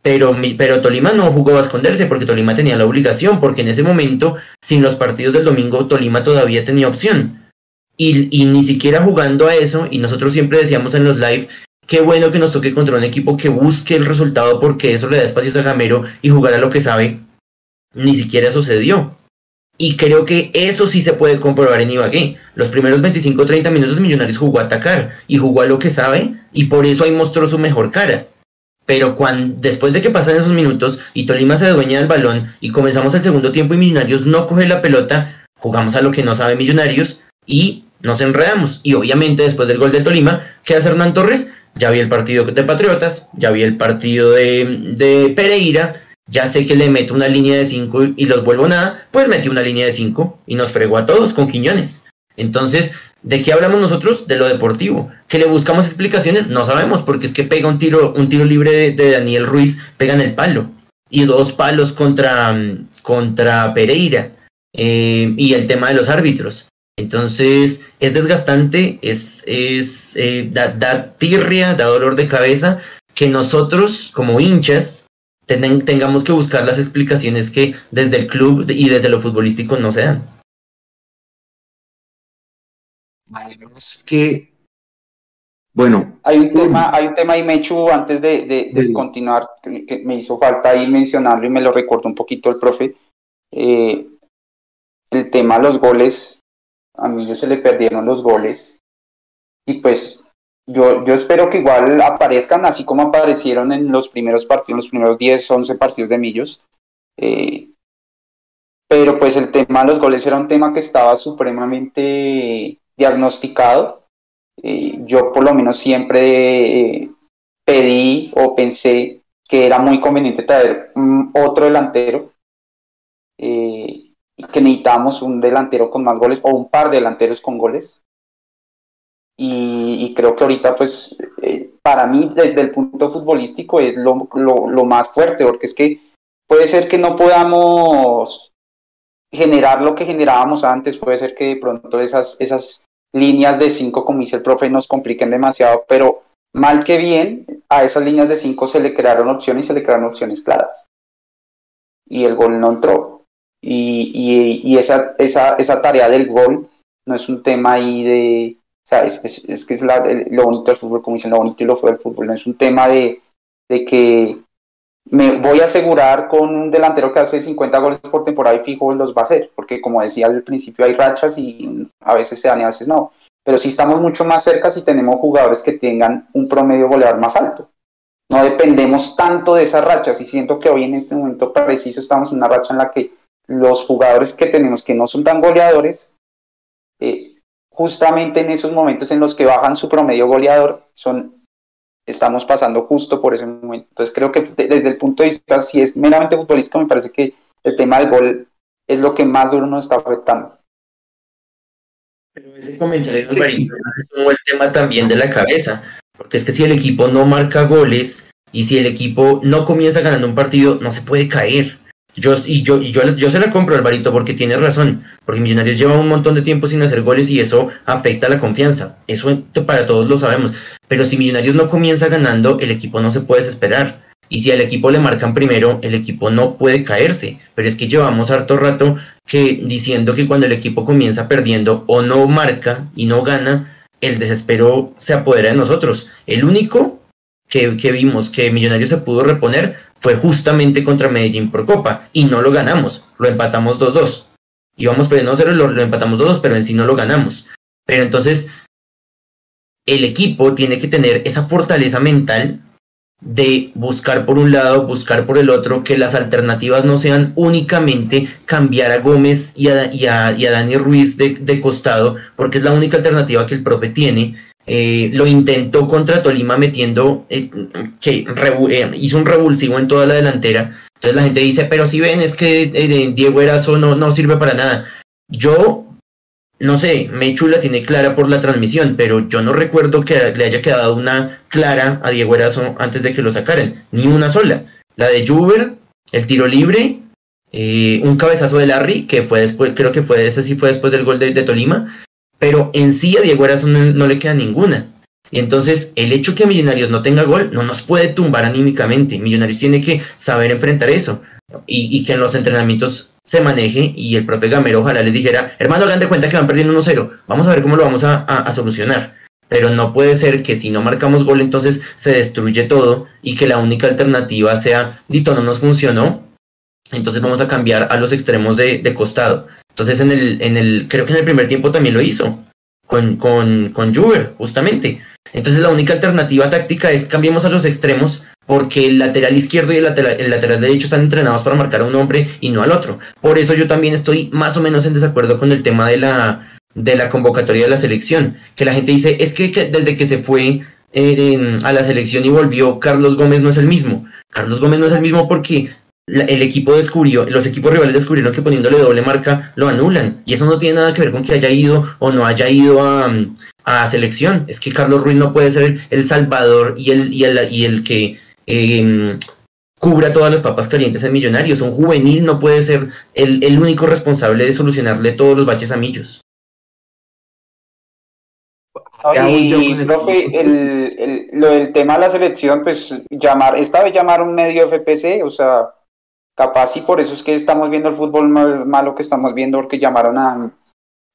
pero, pero Tolima no jugó a esconderse porque Tolima tenía la obligación, porque en ese momento, sin los partidos del domingo, Tolima todavía tenía opción. Y, ni siquiera jugando a eso, y nosotros siempre decíamos en los live, qué bueno que nos toque contra un equipo que busque el resultado porque eso le da espacios a Gamero y jugar a lo que sabe, ni siquiera sucedió. Y creo que eso sí se puede comprobar en Ibagué. Los primeros 25-30 minutos Millonarios jugó a atacar y jugó a lo que sabe y por eso ahí mostró su mejor cara. Pero cuando, después de que pasan esos minutos y Tolima se dueña del balón y comenzamos el segundo tiempo y Millonarios no coge la pelota, jugamos a lo que no sabe Millonarios y nos enredamos. Y obviamente después del gol del Tolima, ¿qué hace Hernán Torres? Ya vi el partido de Patriotas, ya vi el partido de, de Pereira ya sé que le meto una línea de 5 y los vuelvo nada, pues metí una línea de 5 y nos fregó a todos con Quiñones. Entonces, ¿de qué hablamos nosotros? De lo deportivo. ¿Que le buscamos explicaciones? No sabemos, porque es que pega un tiro, un tiro libre de, Daniel Ruiz, pega en el palo. Y dos palos contra, contra Pereira. Eh, y el tema de los árbitros. Entonces, es desgastante, es, es eh, da, da tirria, da dolor de cabeza, que nosotros como hinchas tengamos que buscar las explicaciones que desde el club y desde lo futbolístico no se dan. Es que, bueno. Hay un tema, hay un tema ahí, Mechu, antes de, continuar, que, me hizo falta ahí mencionarlo y me lo recuerdo un poquito el profe. Eh, el tema de los goles, a mí yo se le perdieron los goles y pues yo, yo espero que igual aparezcan así como aparecieron en los primeros partidos, los primeros 10, 11 partidos de Millos. Eh, pero pues el tema de los goles era un tema que estaba supremamente diagnosticado. Eh, yo por lo menos siempre eh, pedí o pensé que era muy conveniente traer otro delantero y que necesitamos un delantero con más goles o un par de delanteros con goles y, creo que ahorita, pues, eh, para mí, desde el punto futbolístico, es lo, lo, más fuerte, porque es que puede ser que no podamos generar lo que generábamos antes, puede ser que de pronto esas, esas líneas de cinco, como dice el profe, nos compliquen demasiado, pero mal que bien, a esas líneas de cinco se le crearon opciones y se le crearon opciones claras. Y el gol no entró. Y, y, esa, esa, esa tarea del gol no es un tema ahí de, o sea, es, es, que es lo bonito del fútbol, como dicen, lo bonito y lo feo del fútbol. No es un tema de, de que me voy a asegurar con un delantero que hace 50 goles por temporada y fijo los va a hacer, porque como decía al principio hay rachas y a veces se dan y a veces no. Pero sí estamos mucho más cerca si tenemos jugadores que tengan un promedio goleador más alto. No dependemos tanto de esas rachas y siento que hoy en este momento preciso estamos en una racha en la que los jugadores que tenemos que no son tan goleadores eh, justamente en esos momentos en los que bajan su promedio goleador, son, estamos pasando justo por ese momento. Entonces creo que desde el punto de vista, si es meramente futbolístico, me parece que el tema del gol es lo que más duro nos está afectando. Pero ese comentario de es el tema también de la cabeza, porque es que si el equipo no marca goles y si el equipo no comienza ganando un partido, no se puede caer. Yo, y yo, yo, yo se la compro, Alvarito, porque tiene razón. Porque Millonarios lleva un montón de tiempo sin hacer goles y eso afecta la confianza. Eso para todos lo sabemos. Pero si Millonarios no comienza ganando, el equipo no se puede desesperar. Y si al equipo le marcan primero, el equipo no puede caerse. Pero es que llevamos harto rato que diciendo que cuando el equipo comienza perdiendo o no marca y no gana, el desespero se apodera de nosotros. El único que, que vimos que Millonarios se pudo reponer fue justamente contra Medellín por Copa y no lo ganamos, lo empatamos 2-2. Íbamos perdiendo 0 lo, lo empatamos 2-2, pero en sí no lo ganamos. Pero entonces el equipo tiene que tener esa fortaleza mental de buscar por un lado, buscar por el otro, que las alternativas no sean únicamente cambiar a Gómez y a, y a, y a Dani Ruiz de, de, costado, porque es la única alternativa que el profe tiene, eh, lo intentó contra Tolima metiendo, eh, que eh, hizo un revulsivo en toda la delantera. Entonces la gente dice, pero si ven, es que Diego Erazo no, no sirve para nada. Yo, no sé, Mechu la tiene clara por la transmisión, pero yo no recuerdo que le haya quedado una clara a Diego Erazo antes de que lo sacaran, ni una sola. La de Juber, el tiro libre, un cabezazo de Larry, que fue después, creo que fue ese sí fue después del gol de Tolima, pero en sí a Diego Erazo no, le queda ninguna. Y entonces el hecho que Millonarios no tenga gol no nos puede tumbar anímicamente. Millonarios tiene que saber enfrentar eso y, que en los entrenamientos se maneje y el profe Gamero ojalá les dijera, hermano, hagan de cuenta que van perdiendo 1-0, vamos a ver cómo lo vamos a, a, solucionar. Pero no puede ser que si no marcamos gol entonces se destruye todo y que la única alternativa sea, listo, no nos funcionó, entonces vamos a cambiar a los extremos de, de costado. Entonces en el, en el, creo que en el primer tiempo también lo hizo con, con, con Juber, justamente. Entonces la única alternativa táctica es cambiemos a los extremos porque el lateral izquierdo y el lateral, derecho están entrenados para marcar a un hombre y no al otro. Por eso yo también estoy más o menos en desacuerdo con el tema de la, de la convocatoria de la selección, que la gente dice, es que, desde que se fue eh, a la selección y volvió, Carlos Gómez no es el mismo. Carlos Gómez no es el mismo porque el equipo descubrió, los equipos rivales descubrieron que poniéndole doble marca lo anulan. Y eso no tiene nada que ver con que haya ido o no haya ido a, a selección. Es que Carlos Ruiz no puede ser el, salvador y el, y el, y el que eh, cubra todas las papas calientes en Millonarios. Un juvenil no puede ser el, el único responsable de solucionarle todos los baches a Millos. Y, profe, el, el, lo del tema de la selección, pues llamar, esta vez llamar un medio FPC, o sea, capaz y por eso es que estamos viendo el fútbol malo que estamos viendo, porque llamaron a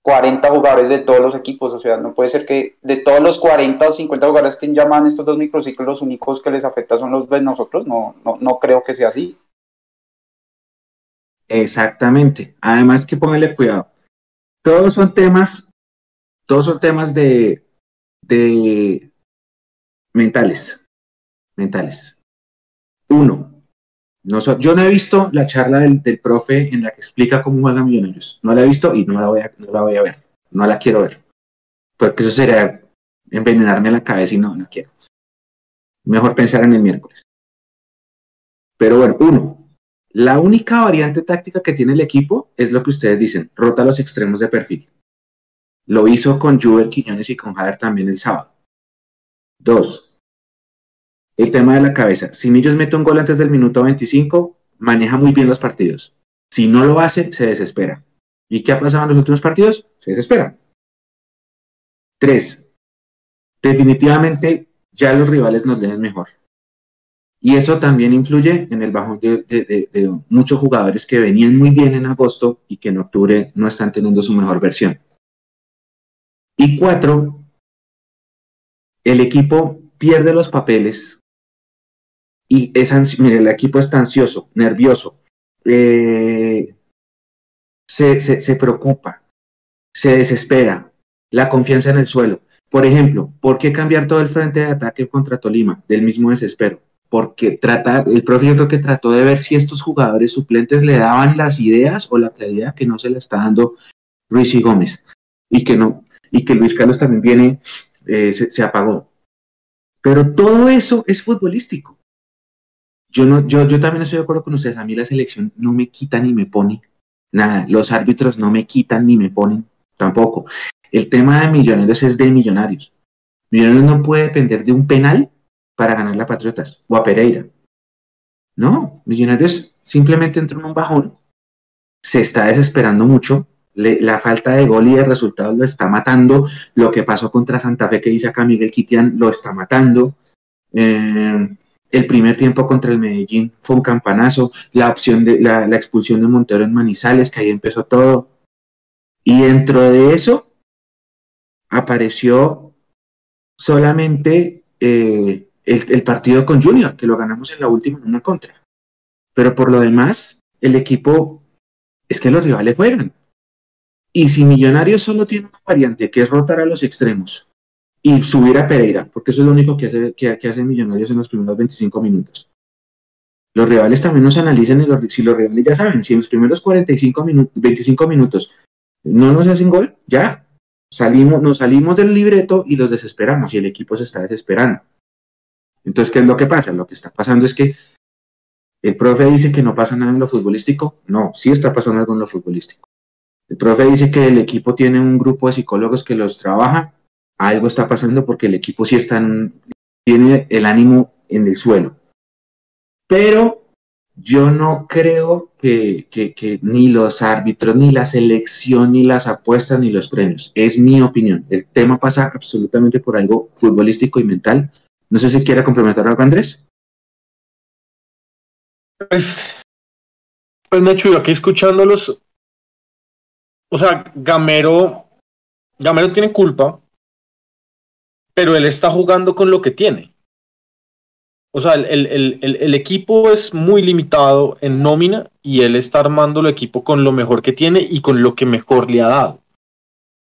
40 jugadores de todos los equipos, o sea, no puede ser que de todos los 40 o 50 jugadores que llaman estos dos microciclos, los únicos que les afecta son los de nosotros, no, no, no creo que sea así. Exactamente, además que póngale cuidado, todos son temas, todos son temas de, de mentales, mentales. Uno, no yo no he visto la charla del, profe en la que explica cómo juegan Millonarios. No la he visto y no la voy a, no la voy a ver. No la quiero ver. Porque eso sería envenenarme la cabeza y no, no quiero. Mejor pensar en el miércoles. Pero bueno, uno, la única variante táctica que tiene el equipo es lo que ustedes dicen, rota los extremos de perfil. Lo hizo con Juber Quiñones y con Jader también el sábado. Dos, el tema de la cabeza. Si Millos mete un gol antes del minuto 25, maneja muy bien los partidos. Si no lo hace, se desespera. ¿Y qué ha pasado en los últimos partidos? Se desespera. Tres, definitivamente ya los rivales nos leen mejor. Y eso también influye en el bajón de, muchos jugadores que venían muy bien en agosto y que en octubre no están teniendo su mejor versión. Y cuatro, el equipo pierde los papeles y es mire, el equipo está ansioso, nervioso, eh, se, se, preocupa, se desespera, la confianza en el suelo. Por ejemplo, ¿por qué cambiar todo el frente de ataque contra Tolima? Del mismo desespero. Porque trata, el profe que trató de ver si estos jugadores suplentes le daban las ideas o la claridad que no se le está dando Luis y Gómez. Y que no, y que Luis Carlos también viene, eh, se apagó. Pero todo eso es futbolístico. Yo, no, yo, yo también estoy de acuerdo con ustedes. A mí la selección no me quita ni me pone nada. Los árbitros no me quitan ni me ponen tampoco. El tema de Millonarios es de Millonarios. Millonarios no puede depender de un penal para ganar a Patriotas o a Pereira. No, Millonarios simplemente entró en un bajón, se está desesperando mucho, la falta de gol y de resultados lo está matando, lo que pasó contra Santa Fe que dice acá Miguel Quitián lo está matando, eh, el primer tiempo contra el Medellín fue un campanazo, la opción de la, expulsión de Montero en Manizales, que ahí empezó todo. Y dentro de eso apareció solamente eh, el, partido con Junior, que lo ganamos en la última en una contra. Pero por lo demás, el equipo es que los rivales juegan. Y si Millonarios solo tiene una variante, que es rotar a los extremos, y subir a Pereira, porque eso es lo único que hace, que, hace Millonarios en los primeros 25 minutos. Los rivales también nos analizan y los, si los rivales ya saben, si en los primeros 45 minutos, 25 minutos no nos hacen gol, ya salimos, nos salimos del libreto y los desesperamos y el equipo se está desesperando. Entonces, ¿qué es lo que pasa? Lo que está pasando es que el profe dice que no pasa nada en lo futbolístico. No, sí está pasando algo en lo futbolístico. El profe dice que el equipo tiene un grupo de psicólogos que los trabaja algo está pasando porque el equipo sí está tiene el ánimo en el suelo. Pero yo no creo que, que, ni los árbitros, ni la selección, ni las apuestas, ni los premios. Es mi opinión. El tema pasa absolutamente por algo futbolístico y mental. No sé si quiere complementar algo, Andrés. Pues, pues Nacho, aquí escuchándolos, o sea, Gamero, Gamero tiene culpa, pero él está jugando con lo que tiene. O sea, el, equipo es muy limitado en nómina y él está armando el equipo con lo mejor que tiene y con lo que mejor le ha dado.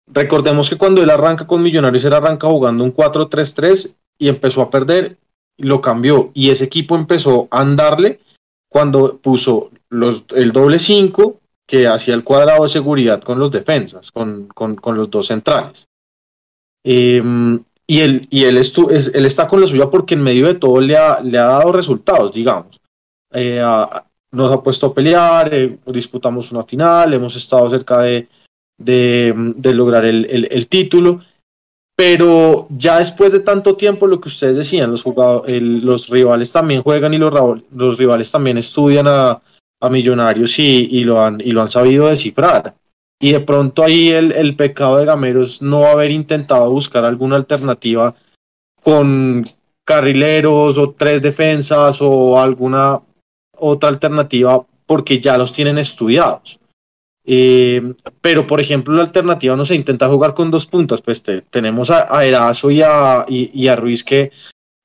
Recordemos que cuando él arranca con Millonarios, él arranca jugando un 4-3-3 y empezó a perder, lo cambió y ese equipo empezó a andarle cuando puso el doble 5 que hacía el cuadrado de seguridad con los defensas, con, los dos centrales. Em, y él, y él, es, él está con la suya porque en medio de todo le ha, le ha dado resultados, digamos. Eh, nos ha puesto a pelear, eh, disputamos una final, hemos estado cerca de, de, lograr el, el, título, pero ya después de tanto tiempo, lo que ustedes decían, los, jugadores, los rivales también juegan y los, los rivales también estudian a, a Millonarios y, y, lo han, y lo han sabido descifrar. Y de pronto ahí el, el pecado de Gamero es no haber intentado buscar alguna alternativa con carrileros o tres defensas o alguna otra alternativa porque ya los tienen estudiados. Eh, pero, por ejemplo, la alternativa, no sé, intentar jugar con dos puntas, pues tenemos a, a, Erazo y a, y, a Ruiz que,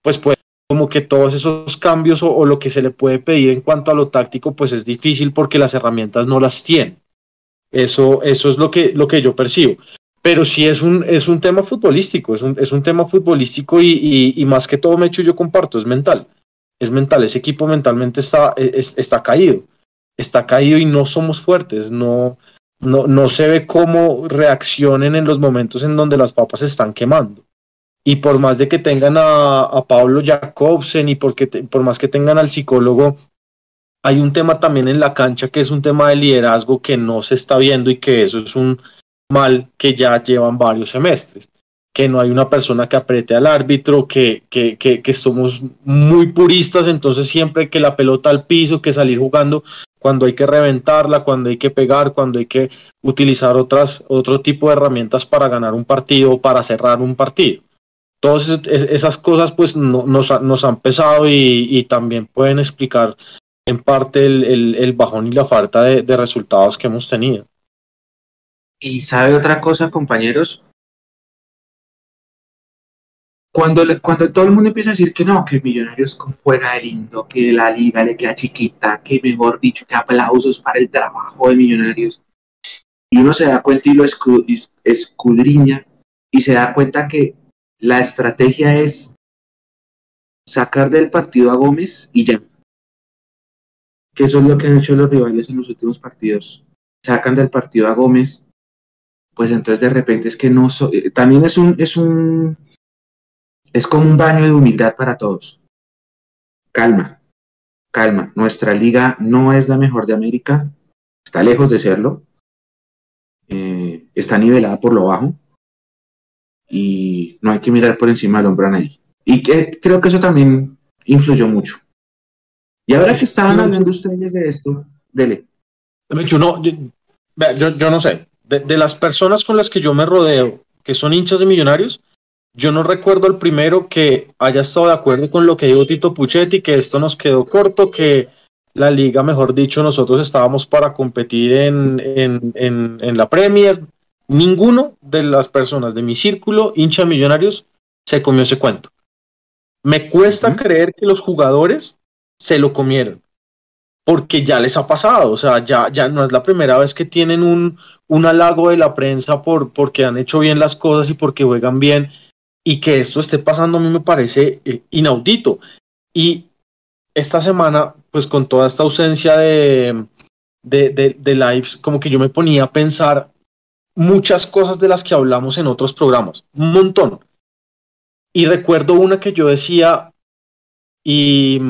pues, pues, como que todos esos cambios o, o, lo que se le puede pedir en cuanto a lo táctico, pues es difícil porque las herramientas no las tienen. Eso, eso es lo que, lo que yo percibo. Pero sí es un, es un tema futbolístico, es un, es un tema futbolístico y, y, más que todo, me hecho yo comparto, es mental. Es mental, ese equipo mentalmente está, está caído. Está caído y no somos fuertes, no, no, no se ve cómo reaccionen en los momentos en donde las papas se están quemando. Y por más de que tengan a, a Pablo Jacobsen y porque por más que tengan al psicólogo hay un tema también en la cancha que es un tema de liderazgo que no se está viendo y que eso es un mal que ya llevan varios semestres. Que no hay una persona que apriete al árbitro, que, que, que, somos muy puristas, entonces siempre que la pelota al piso, que salir jugando cuando hay que reventarla, cuando hay que pegar, cuando hay que utilizar otras, otro tipo de herramientas para ganar un partido, para cerrar un partido. Todas esas cosas pues nos, nos han pesado y también pueden explicar en parte el, el, bajón y la falta de, resultados que hemos tenido. Y sabe otra cosa, compañeros, cuando, cuando todo el mundo empieza a decir que no, que Millonarios juega lindo, que la liga le queda chiquita, que mejor dicho, que aplausos para el trabajo de Millonarios, y uno se da cuenta y lo escudriña y se da cuenta que la estrategia es sacar del partido a Gómez y ya que eso es lo que han hecho los rivales en los últimos partidos. Sacan del partido a Gómez, pues entonces de repente es que no eh, también es un es un es como un baño de humildad para todos. Calma, calma. Nuestra liga no es la mejor de América, está lejos de serlo, eh, está nivelada por lo bajo y no hay que mirar por encima del hombro a. Y que, creo que eso también influyó mucho. Y ahora que estaban hablando ustedes de esto, dele. Yo no, yo, no sé, de, las personas con las que yo me rodeo, que son hinchas de millonarios, yo no recuerdo el primero que haya estado de acuerdo con lo que dijo Tito Puchetti, que esto nos quedó corto, que la liga, mejor dicho, nosotros estábamos para competir en, en, en, la Premier. Ninguno de las personas de mi círculo, hincha millonarios, se comió ese cuento. Me cuesta creer que los jugadores se lo comieron. Porque ya les ha pasado, o sea, ya, ya no es la primera vez que tienen un, un halago de la prensa por, porque han hecho bien las cosas y porque juegan bien. Y que esto esté pasando a mí me parece eh, inaudito. Y esta semana, pues con toda esta ausencia de, de, de, de lives, como que yo me ponía a pensar muchas cosas de las que hablamos en otros programas, un montón. Y recuerdo una que yo decía, y,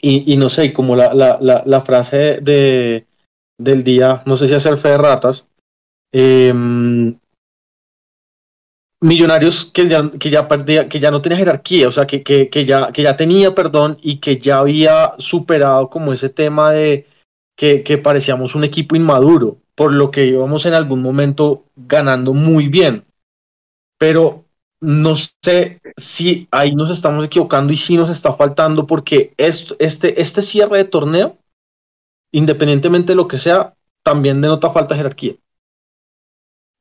y, no sé, como la, la, la, frase de, del día, no sé si hacer fe de ratas, em, Millonarios que ya, que ya perdía, que ya no tenía jerarquía, o sea, que, que, que, ya, que ya tenía, perdón, y que ya había superado como ese tema de que, que parecíamos un equipo inmaduro, por lo que íbamos en algún momento ganando muy bien. Pero no sé si ahí nos estamos equivocando y si nos está faltando, porque esto, este, este cierre de torneo, independientemente de lo que sea, también denota falta de jerarquía.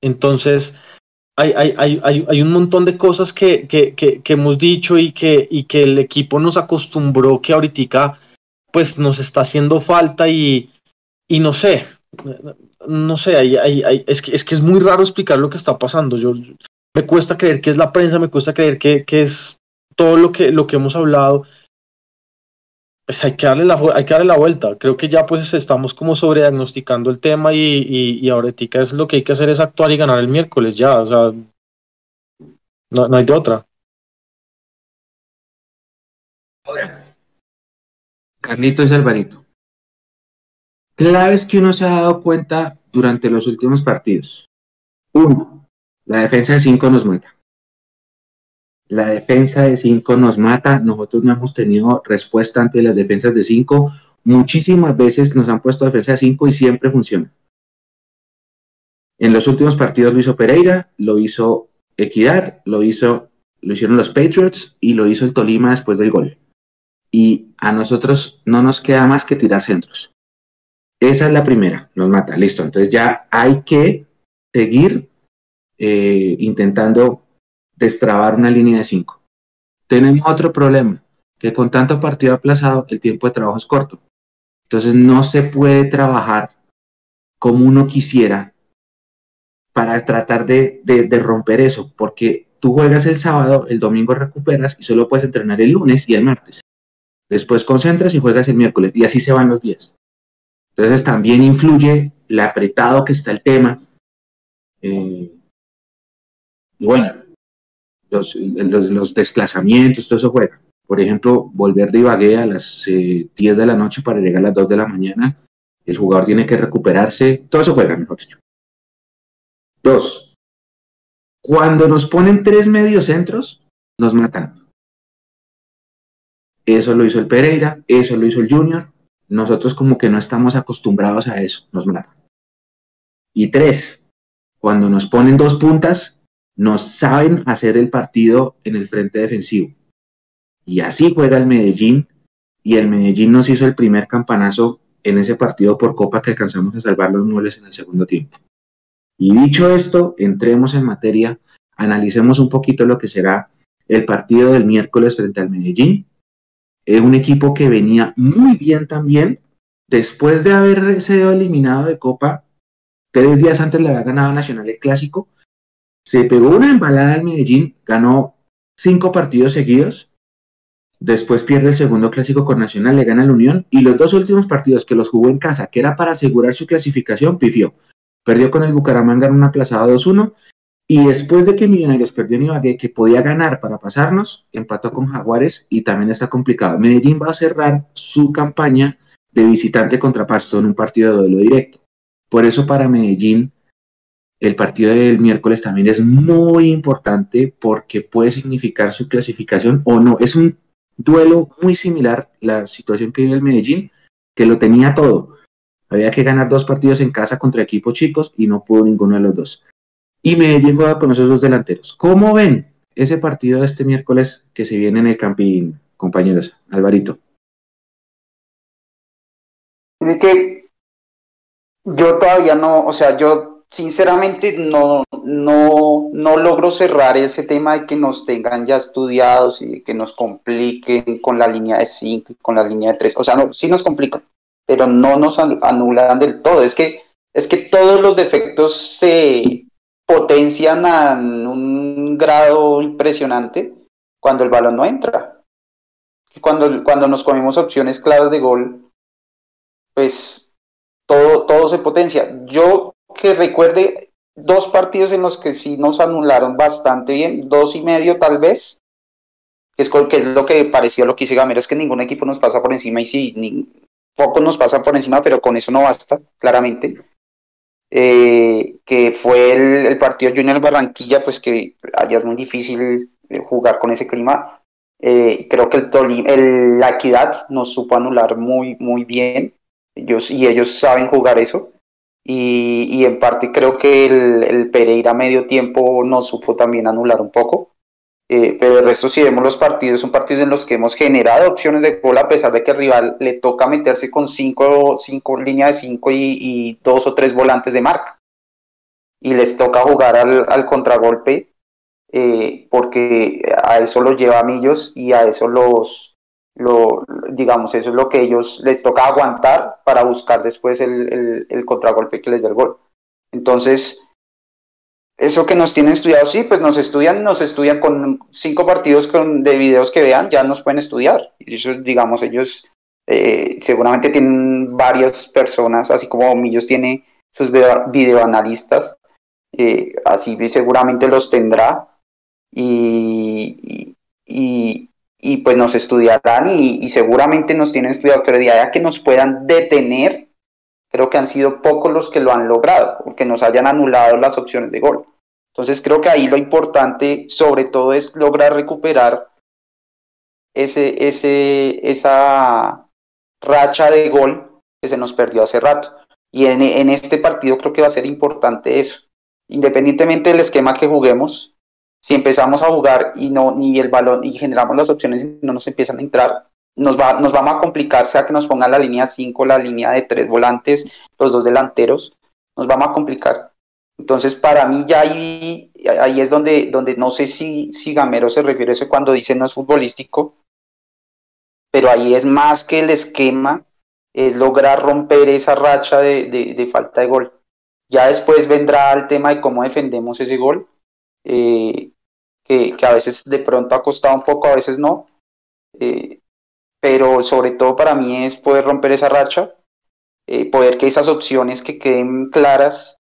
Entonces, hay, hay, hay, hay, un montón de cosas que, que, que, hemos dicho y que, y que el equipo nos acostumbró que ahorita pues nos está haciendo falta y, y no sé, no sé, es, que, es que es muy raro explicar lo que está pasando. Yo, me cuesta creer que es la prensa, me cuesta creer que, que es todo lo que, lo que hemos hablado. Pues hay que, darle la, hay que darle la vuelta. Creo que ya pues estamos como sobrediagnosticando el tema y, y, y es lo que hay que hacer es actuar y ganar el miércoles ya. O sea, no, no hay de otra. Ahora, Carlitos y Alvarito. Claves que uno se ha dado cuenta durante los últimos partidos. Uno, la defensa de 5 nos mata. La defensa de 5 nos mata. Nosotros no hemos tenido respuesta ante las defensas de 5. Muchísimas veces nos han puesto defensa de 5 y siempre funciona. En los últimos partidos lo hizo Pereira, lo hizo Equidad, lo hizo, lo hicieron los Patriots y lo hizo el Tolima después del gol. Y a nosotros no nos queda más que tirar centros. Esa es la primera, nos mata, listo. Entonces ya hay que seguir eh, intentando destrabar una línea de 5. Tenemos otro problema, que con tanto partido aplazado el tiempo de trabajo es corto. Entonces no se puede trabajar como uno quisiera para tratar de, romper eso, porque tú juegas el sábado, el domingo recuperas y solo puedes entrenar el lunes y el martes. Después concentras y juegas el miércoles y así se van los días. Entonces también influye el apretado que está el tema. Eh, y bueno, los, desplazamientos, todo eso juega. Por ejemplo, volver de Ibagué a las eh, 10 de la noche para llegar a las 2 de la mañana, el jugador tiene que recuperarse, todo eso juega, mejor dicho. Dos, cuando nos ponen tres mediocentros, nos matan. Eso lo hizo el Pereira, eso lo hizo el Junior, nosotros como que no estamos acostumbrados a eso, nos matan. Y tres, cuando nos ponen dos puntas, nos saben hacer el partido en el frente defensivo. Y así juega el Medellín, y el Medellín nos hizo el primer campanazo en ese partido por Copa que alcanzamos a salvar los muebles en el segundo tiempo. Y dicho esto, entremos en materia, analicemos un poquito lo que será el partido del miércoles frente al Medellín, es un equipo que venía muy bien también. Después de haber sido eliminado de Copa, tres días antes le había ganado Nacional el Clásico. Se pegó una embalada al Medellín, ganó cinco partidos seguidos. Después pierde el segundo clásico con Nacional, le gana la Unión. Y los dos últimos partidos que los jugó en casa, que era para asegurar su clasificación, pifió. Perdió con el Bucaramanga en un aplazado 2-1 y después de que Millonarios perdió en Ibagué, que podía ganar para pasarnos, empató con Jaguares y también está complicado. Medellín va a cerrar su campaña de visitante contra Pasto en un partido de duelo directo. Por eso para Medellín el partido del miércoles también es muy importante porque puede significar su clasificación o no. Es un duelo muy similar la situación que vive el Medellín, que lo tenía todo. Había que ganar dos partidos en casa contra equipos chicos y no pudo ninguno de los dos y Medellín juega con esos dos delanteros. ¿Cómo ven ese partido de este miércoles que se viene en el Campín, compañeros? Alvarito. Que yo todavía no, o sea, yo sinceramente no, no, no logro cerrar ese tema de que nos tengan ya estudiados y que nos compliquen con la línea de 5 con la línea de 3. O sea, no, sí nos complican, pero no nos anulan del todo. Es que, es que todos los defectos se, potencian a un grado impresionante cuando el balón no entra. Cuando, cuando nos comemos opciones claras de gol, pues todo, todo se potencia. Yo que recuerde dos partidos en los que sí nos anularon bastante bien, dos y medio tal vez, que es, lo que pareció lo que hice Gamero, es que ningún equipo nos pasa por encima y sí, ni, nos pasa por encima, pero con eso no basta, claramente. eh, que fue el, partido Junior Barranquilla, pues que allá es muy difícil eh, jugar con ese clima. Eh, creo que el, la equidad nos supo anular muy, muy bien. Ellos, y ellos saben jugar eso. Y, y en parte creo que el, el, Pereira medio tiempo nos supo también anular un poco. Eh, pero el resto, si vemos los partidos, son partidos en los que hemos generado opciones de gol a pesar de que el rival le toca meterse con cinco, cinco líneas de cinco y, dos o tres volantes de marca. Y les toca jugar al, al contragolpe eh, porque a eso los lleva a Millos y a eso los, lo, digamos, eso es lo que ellos les toca aguantar para buscar después el, el, contragolpe que les dé el gol. Entonces, eso que nos tienen estudiado, sí, pues nos estudian, nos estudian con cinco partidos con, de videos que vean, ya nos pueden estudiar. Y eso, digamos, ellos eh, seguramente tienen varias personas, así como Millos tiene sus videoanalistas, eh, así seguramente los tendrá. Y, y, pues nos estudiarán y, seguramente nos tienen estudiado, pero de allá que nos puedan detener creo que han sido pocos los que lo han logrado, porque nos hayan anulado las opciones de gol. Entonces creo que ahí lo importante sobre todo es lograr recuperar ese, ese, esa racha de gol que se nos perdió hace rato. Y en, en este partido creo que va a ser importante eso. Independientemente del esquema que juguemos, si empezamos a jugar y no ni el balón y generamos las opciones y no nos empiezan a entrar, nos, va, nos vamos a complicar, sea que nos ponga la línea 5, la línea de tres volantes, los dos delanteros, nos vamos a complicar. Entonces, para mí ya ahí, ahí es donde, donde no sé si, si Gamero se refiere a eso cuando dice no es futbolístico, pero ahí es más que el esquema, es lograr romper esa racha de, de, falta de gol. Ya después vendrá el tema de cómo defendemos ese gol, eh, que, que, a veces de pronto ha costado un poco, a veces no. Eh, pero sobre todo para mí es poder romper esa racha, eh, poder que esas opciones que queden claras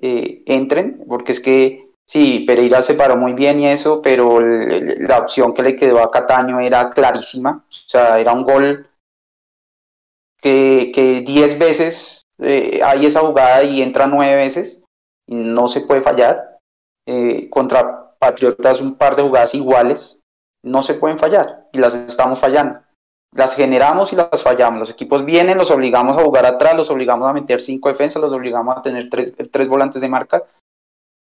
eh, entren, porque es que sí, Pereira se paró muy bien y eso, pero la opción que le quedó a Cataño era clarísima, o sea, era un gol que 10 veces eh, hay esa jugada y entra nueve veces, y no se puede fallar. contra Patriotas un par de jugadas iguales, no se pueden fallar y las estamos fallando las generamos y las fallamos. Los equipos vienen, los obligamos a jugar atrás, los obligamos a meter cinco defensas, los obligamos a tener tres, tres volantes de marca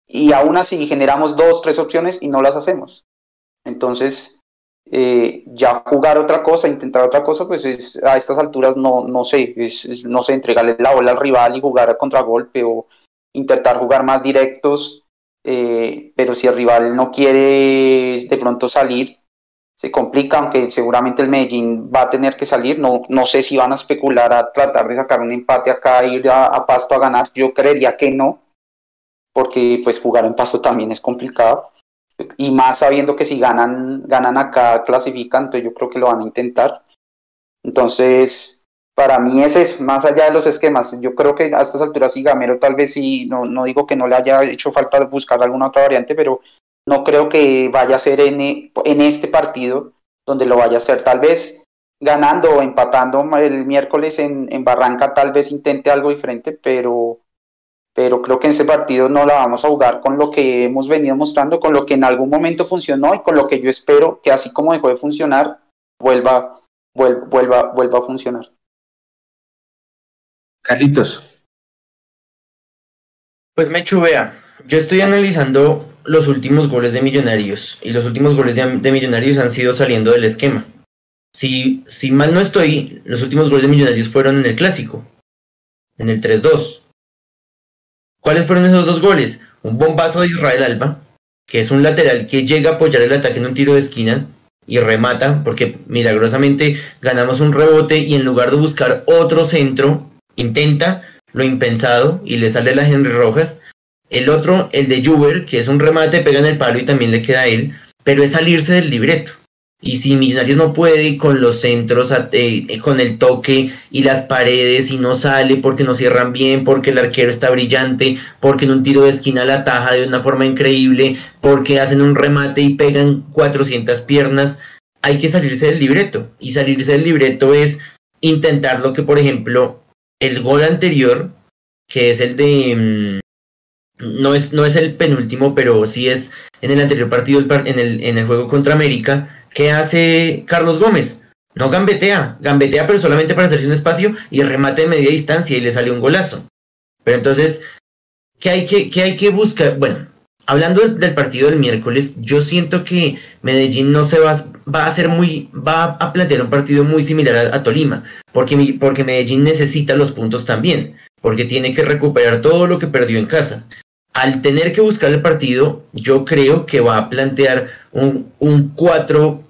y aún así generamos dos, tres opciones y no las hacemos. Entonces, eh, ya jugar otra cosa, intentar otra cosa, pues es, a estas alturas no, no sé, no sé, entregarle la bola al rival y jugar a contragolpe o intentar jugar más directos, eh, pero si el rival no quiere de pronto salir, se complica, aunque seguramente el Medellín va a tener que salir. No, no sé si van a especular a tratar de sacar un empate acá, ir a, Pasto a ganar. Yo creería que no, porque pues jugar en Pasto también es complicado. Y más sabiendo que si ganan, ganan acá, clasifican, entonces yo creo que lo van a intentar. Entonces, para mí ese es más allá de los esquemas. Yo creo que a estas alturas sí, Gamero tal vez sí, no, no digo que no le haya hecho falta buscar alguna otra variante, pero no creo que vaya a ser en, en este partido donde lo vaya a hacer. Tal vez ganando o empatando el miércoles en, en Barranca, tal vez intente algo diferente, pero, pero creo que en ese partido no la vamos a jugar con lo que hemos venido mostrando, con lo que en algún momento funcionó y con lo que yo espero que así como dejó de funcionar, vuelva, vuelva, vuelva a funcionar. Pues me chuvea. Yo estoy analizando los últimos goles de Millonarios y los últimos goles de, Millonarios han sido saliendo del esquema. Si, si mal no estoy, los últimos goles de Millonarios fueron en el clásico, en el 3-2. ¿Cuáles fueron esos dos goles? Un bombazo de Israel Alba, que es un lateral que llega a apoyar el ataque en un tiro de esquina y remata, porque milagrosamente ganamos un rebote y en lugar de buscar otro centro, intenta lo impensado y le sale la Henry Rojas el otro, el de Juber, que es un remate, pega en el palo y también le queda a él, pero es salirse del libreto. Y si Millonarios no puede con los centros, eh, eh, con el toque y las paredes y no sale porque no cierran bien, porque el arquero está brillante, porque en un tiro de esquina la taja de una forma increíble, porque hacen un remate y pegan 400 piernas, hay que salirse del libreto. Y salirse del libreto es intentar lo que, por ejemplo, el gol anterior que es el de... Mm, no es, no es el penúltimo, pero sí es en el anterior partido, en el, en el juego contra América, ¿qué hace Carlos Gómez? No gambetea, gambetea pero solamente para hacerse un espacio y remate de media distancia y le sale un golazo. Pero entonces, ¿qué hay que, qué hay que buscar? Bueno, hablando del partido del miércoles, yo siento que Medellín no se va, va a hacer muy, va a plantear un partido muy similar a, Tolima, porque, porque Medellín necesita los puntos también, porque tiene que recuperar todo lo que perdió en casa. Al tener que buscar el partido, yo creo que va a plantear un, un 4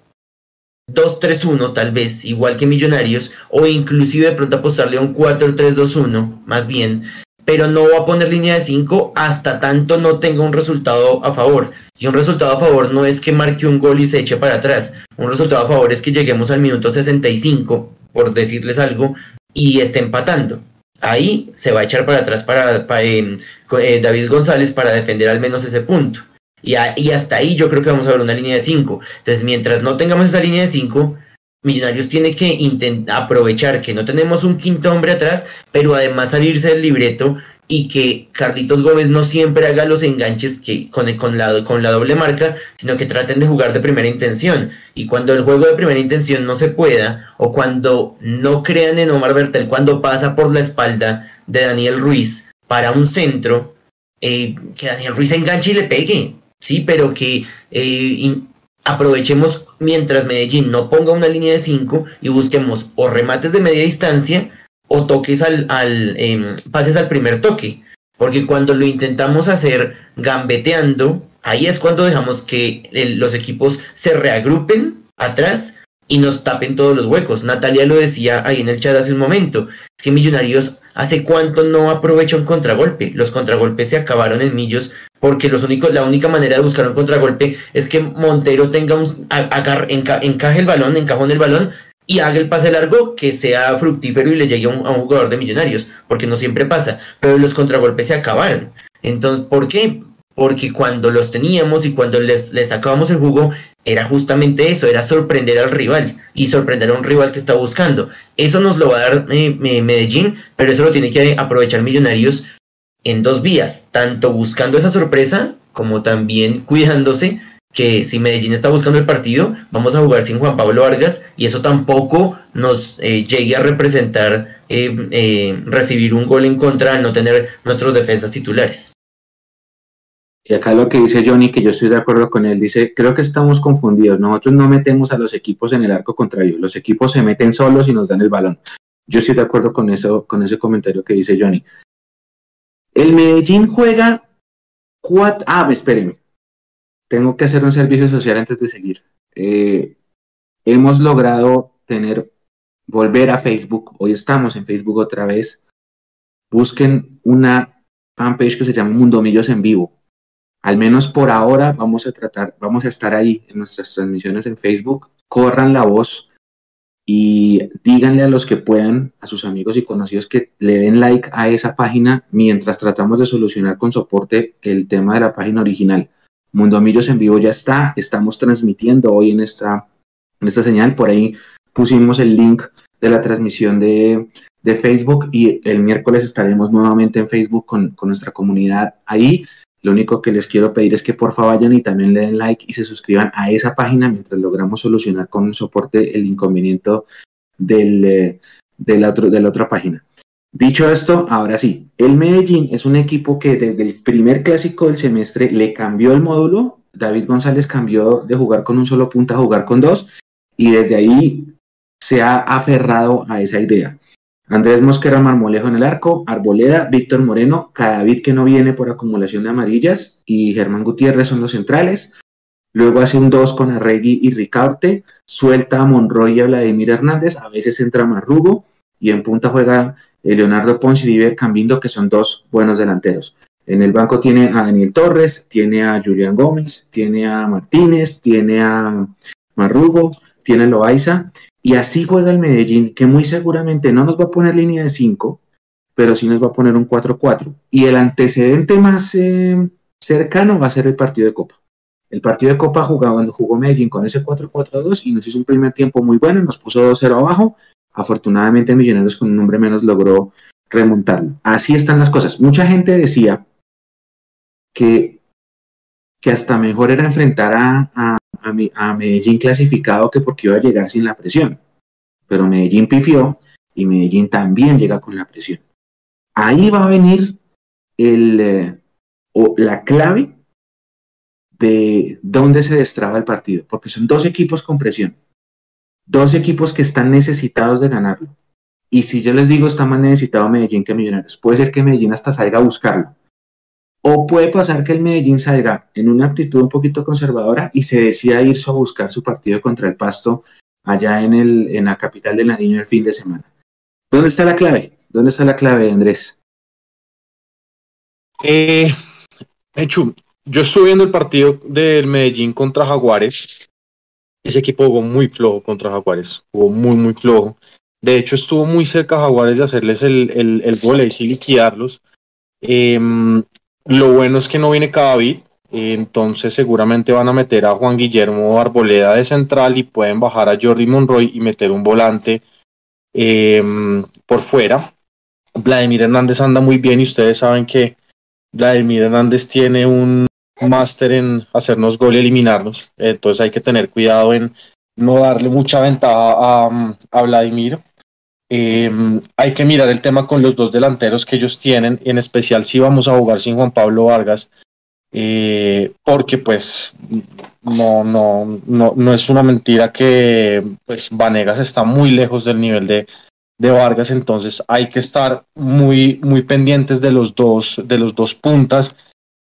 2-3-1 tal vez, igual que Millonarios, o inclusive de pronto apostarle a un 4-3-2-1, más bien, pero no va a poner línea de 5 hasta tanto no tenga un resultado a favor. Y un resultado a favor no es que marque un gol y se eche para atrás. Un resultado a favor es que lleguemos al minuto 65, por decirles algo, y esté empatando. Ahí se va a echar para atrás para, eh, eh, David González para defender al menos ese punto. Y, y, hasta ahí yo creo que vamos a ver una línea de 5. Entonces, mientras no tengamos esa línea de 5, Millonarios tiene que aprovechar que no tenemos un quinto hombre atrás, pero además salirse del libreto y que Carlitos Gómez no siempre haga los enganches que con, con, la, con la doble marca, sino que traten de jugar de primera intención. Y cuando el juego de primera intención no se pueda, o cuando no crean en Omar Bertel, cuando pasa por la espalda de Daniel Ruiz para un centro, eh, que Daniel Ruiz enganche y le pegue. Sí, pero que eh, aprovechemos mientras Medellín no ponga una línea de 5 y busquemos o remates de media distancia o toques al, al em, pases al primer toque. Porque cuando lo intentamos hacer gambeteando, ahí es cuando dejamos que los equipos se reagrupen atrás y nos tapen todos los huecos. Natalia lo decía ahí en el chat hace un momento. Es que Millonarios hace cuánto no aprovecha un contragolpe. Los contragolpes se acabaron en Millos porque los únicos, la única manera de buscar un contragolpe es que Montero tenga un encaje el balón, encajone el balón y haga el pase largo que sea fructífero y le llegue a un, jugador de millonarios, porque no siempre pasa, pero los contragolpes se acabaron. Entonces, ¿por qué? Porque cuando los teníamos y cuando les, les sacábamos el jugo, era justamente eso, era sorprender al rival y sorprender a un rival que está buscando. Eso nos lo va a dar eh, Medellín, pero eso lo tiene que aprovechar Millonarios en dos vías, tanto buscando esa sorpresa como también cuidándose que si Medellín está buscando el partido, vamos a jugar sin Juan Pablo Vargas y eso tampoco nos eh, llegue a representar eh, eh, recibir un gol en contra al no tener nuestros defensas titulares. Y acá lo que dice Johnny, que yo estoy de acuerdo con él, dice, creo que estamos confundidos, nosotros no metemos a los equipos en el arco contrario, los equipos se meten solos y nos dan el balón. Yo estoy de acuerdo con eso, con ese comentario que dice Johnny. El Medellín juega cuatro. Ah, espérenme. Tengo que hacer un servicio social antes de seguir. Eh, hemos logrado tener, volver a Facebook. Hoy estamos en Facebook otra vez. Busquen una fanpage que se llama Mundo Millos en Vivo. Al menos por ahora vamos a tratar, vamos a estar ahí en nuestras transmisiones en Facebook. Corran la voz y díganle a los que puedan, a sus amigos y conocidos que le den like a esa página mientras tratamos de solucionar con soporte el tema de la página original. Mundo Millos en vivo ya está, estamos transmitiendo hoy en esta, en esta señal, por ahí pusimos el link de la transmisión de, de Facebook y el miércoles estaremos nuevamente en Facebook con, con nuestra comunidad ahí lo único que les quiero pedir es que por favor vayan y también le den like y se suscriban a esa página mientras logramos solucionar con soporte el inconveniente del, eh, la de la otra página. Dicho esto, ahora sí, el Medellín es un equipo que desde el primer clásico del semestre le cambió el módulo. David González cambió de jugar con un solo punto a jugar con dos y desde ahí se ha aferrado a esa idea. Andrés Mosquera Marmolejo en el arco, Arboleda, Víctor Moreno, Cadavid que no viene por acumulación de amarillas y Germán Gutiérrez son los centrales. Luego hace un 2 con Arregui y Ricaurte, suelta a Monroy y a Vladimir Hernández, a veces entra Marrugo y en punta juega eh, Leonardo Ponce y Viver Cambindo, que son dos buenos delanteros. En el banco tiene a Daniel Torres, tiene a Julián Gómez, tiene a Martínez, tiene a Marrugo, tiene a Loaiza y así juega el Medellín, que muy seguramente no nos va a poner línea de 5, pero sí nos va a poner un 4-4. Y el antecedente más eh, cercano va a ser el partido de Copa. El partido de Copa jugaba, jugó Medellín con ese 4-4-2 y nos hizo un primer tiempo muy bueno, nos puso 2-0 abajo. Afortunadamente Millonarios con un nombre menos logró remontarlo. Así están las cosas. Mucha gente decía que, que hasta mejor era enfrentar a, a, a, Medellín clasificado que porque iba a llegar sin la presión. Pero Medellín pifió y Medellín también llega con la presión. Ahí va a venir el, eh, o la clave de dónde se destraba el partido, porque son dos equipos con presión, dos equipos que están necesitados de ganarlo. Y si yo les digo está más necesitado Medellín que Millonarios, puede ser que Medellín hasta salga a buscarlo. O puede pasar que el Medellín salga en una actitud un poquito conservadora y se decida irse a buscar su partido contra el Pasto allá en, el, en la capital de Nariño el fin de semana. ¿Dónde está la clave? ¿Dónde está la clave, Andrés? Eh, Hecho, yo estuve viendo el partido del Medellín contra Jaguares. Ese equipo jugó muy flojo contra Jaguares, jugó muy, muy flojo. De hecho, estuvo muy cerca Jaguares de hacerles el, el, el gol y liquidarlos. Em, lo bueno es que no viene Cadavid, entonces seguramente van a meter a Juan Guillermo Arboleda de central y pueden bajar a Jordi Monroy y meter un volante em, por fuera. Vladimir Hernández anda muy bien y ustedes saben que Vladimir Hernández tiene un máster en hacernos gol y eliminarnos, entonces hay que tener cuidado en no darle mucha ventaja a, a Vladimir. Em, hay que mirar el tema con los dos delanteros que ellos tienen, en especial si vamos a jugar sin Juan Pablo Vargas, eh, porque pues no, no, no, no es una mentira que pues Vanegas está muy lejos del nivel de, de Vargas, entonces hay que estar muy, muy pendientes de los dos, de los dos puntas,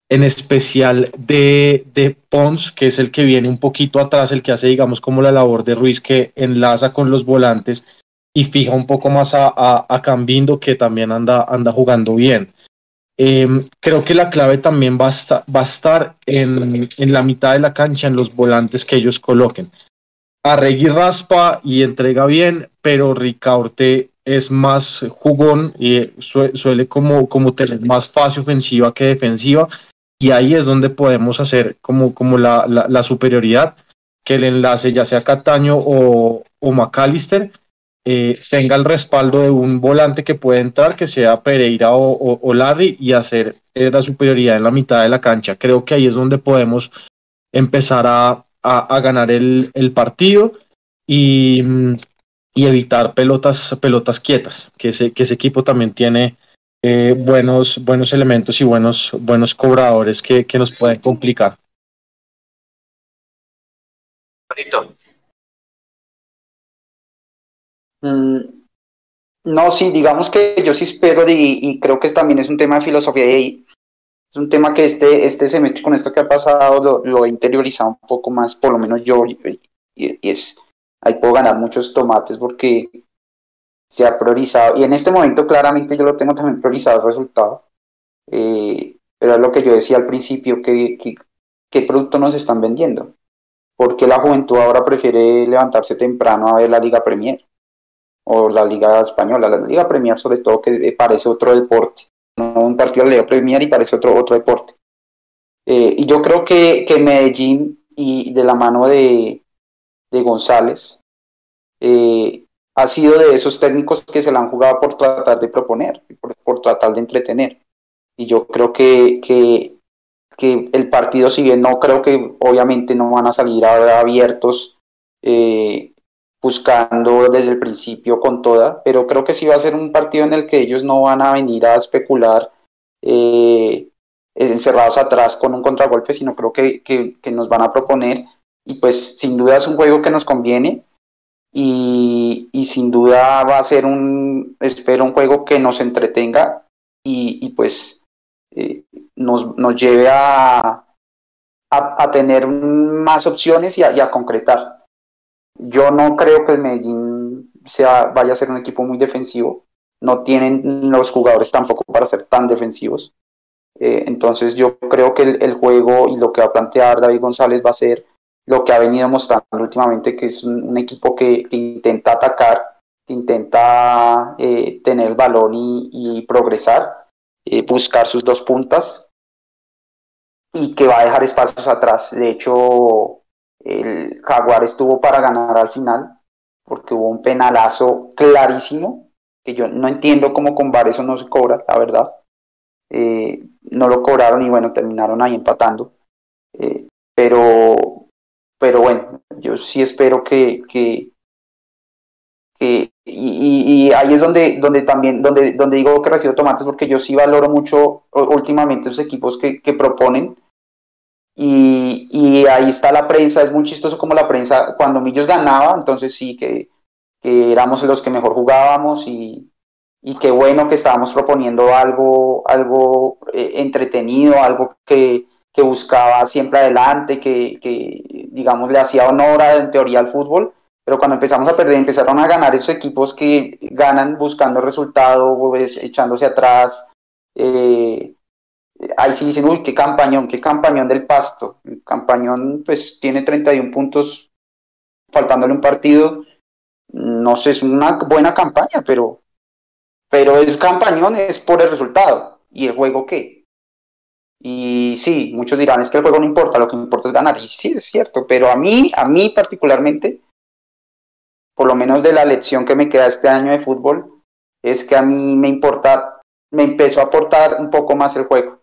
en especial de, de Pons, que es el que viene un poquito atrás, el que hace, digamos, como la labor de Ruiz, que enlaza con los volantes y fija un poco más a, a, Cambindo, que también anda, anda jugando bien. Em, creo que la clave también va a, a estar en, en, la mitad de la cancha, en los volantes que ellos coloquen. Arregui raspa y entrega bien, pero Ricaurte es más jugón y suele como, como tener más fase ofensiva que defensiva. Y ahí es donde podemos hacer como, como la, la, la superioridad, que el enlace, ya sea Cataño o, o McAllister, eh, tenga el respaldo de un volante que puede entrar, que sea Pereira o, Larry, y hacer eh, la superioridad en la mitad de la cancha. Creo que ahí es donde podemos empezar a, ganar el, partido y, evitar pelotas, pelotas quietas, que ese, que ese equipo también tiene eh, buenos, buenos elementos y buenos, buenos cobradores que, que nos pueden complicar. No, sí, digamos que yo sí espero y, creo que también es un tema de filosofía y es un tema que este, este semestre con esto que ha pasado lo, he interiorizado un poco más, por lo menos yo, y, es, ahí puedo ganar muchos tomates porque se ha priorizado y en este momento claramente yo lo tengo también priorizado el resultado, eh, pero es lo que yo decía al principio, que, que, qué producto nos están vendiendo, porque la juventud ahora prefiere levantarse temprano a ver la Liga Premier o la Liga Española, la Liga Premier sobre todo que parece otro deporte, un partido de la Liga Premier y parece otro, otro deporte. Eh, y yo creo que, que, Medellín y de la mano de, de González eh, ha sido de esos técnicos que se la han jugado por tratar de proponer, por, por tratar de entretener. Y yo creo que, que, que, el partido, si bien no creo que obviamente no van a salir abiertos, eh, buscando desde el principio con toda, pero creo que sí va a ser un partido en el que ellos no van a venir a especular eh, encerrados atrás con un contragolpe, sino creo que, que, nos van a proponer y pues sin duda es un juego que nos conviene y, y sin duda va a ser un, espero, un juego que nos entretenga y, y pues eh, nos, nos lleve a, a, tener más opciones y a, y a concretar. Yo no creo que el Medellín sea, vaya a ser un equipo muy defensivo. No tienen los jugadores tampoco para ser tan defensivos. Eh, entonces yo creo que el, juego y lo que va a plantear David González va a ser lo que ha venido mostrando últimamente, que es un, equipo que, intenta atacar, intenta eh, tener el balón y, progresar, eh, buscar sus dos puntas y que va a dejar espacios atrás. De hecho, el Jaguar estuvo para ganar al final, porque hubo un penalazo clarísimo que yo no entiendo cómo con VAR eso no se cobra, la verdad. Eh, no lo cobraron y bueno, terminaron ahí empatando. Eh, pero, pero bueno, yo sí espero que, que, y, y, ahí es donde, donde también, donde, donde digo que recibo tomates, porque yo sí valoro mucho últimamente los equipos que, que proponen. Y, ahí está la prensa, es muy chistoso como la prensa, cuando Millos ganaba, entonces sí que, éramos los que mejor jugábamos y, qué bueno que estábamos proponiendo algo, algo eh, entretenido, algo que, buscaba siempre adelante, que, que, digamos le hacía honor a, en teoría al fútbol, pero cuando empezamos a perder, empezaron a ganar esos equipos que ganan buscando resultado, pues, echándose atrás. Eh, ahí sí dicen, uy, qué campañón, qué campañón del pasto. El campañón, pues, tiene 31 puntos, faltándole un partido. No sé, es una buena campaña, pero, pero es campañón, es por el resultado. ¿Y el juego qué? Y sí, muchos dirán, es que el juego no importa, lo que importa es ganar. Y sí, es cierto, pero a mí, a mí particularmente, por lo menos de la lección que me queda este año de fútbol, es que a mí me importa, me empezó a aportar un poco más el juego.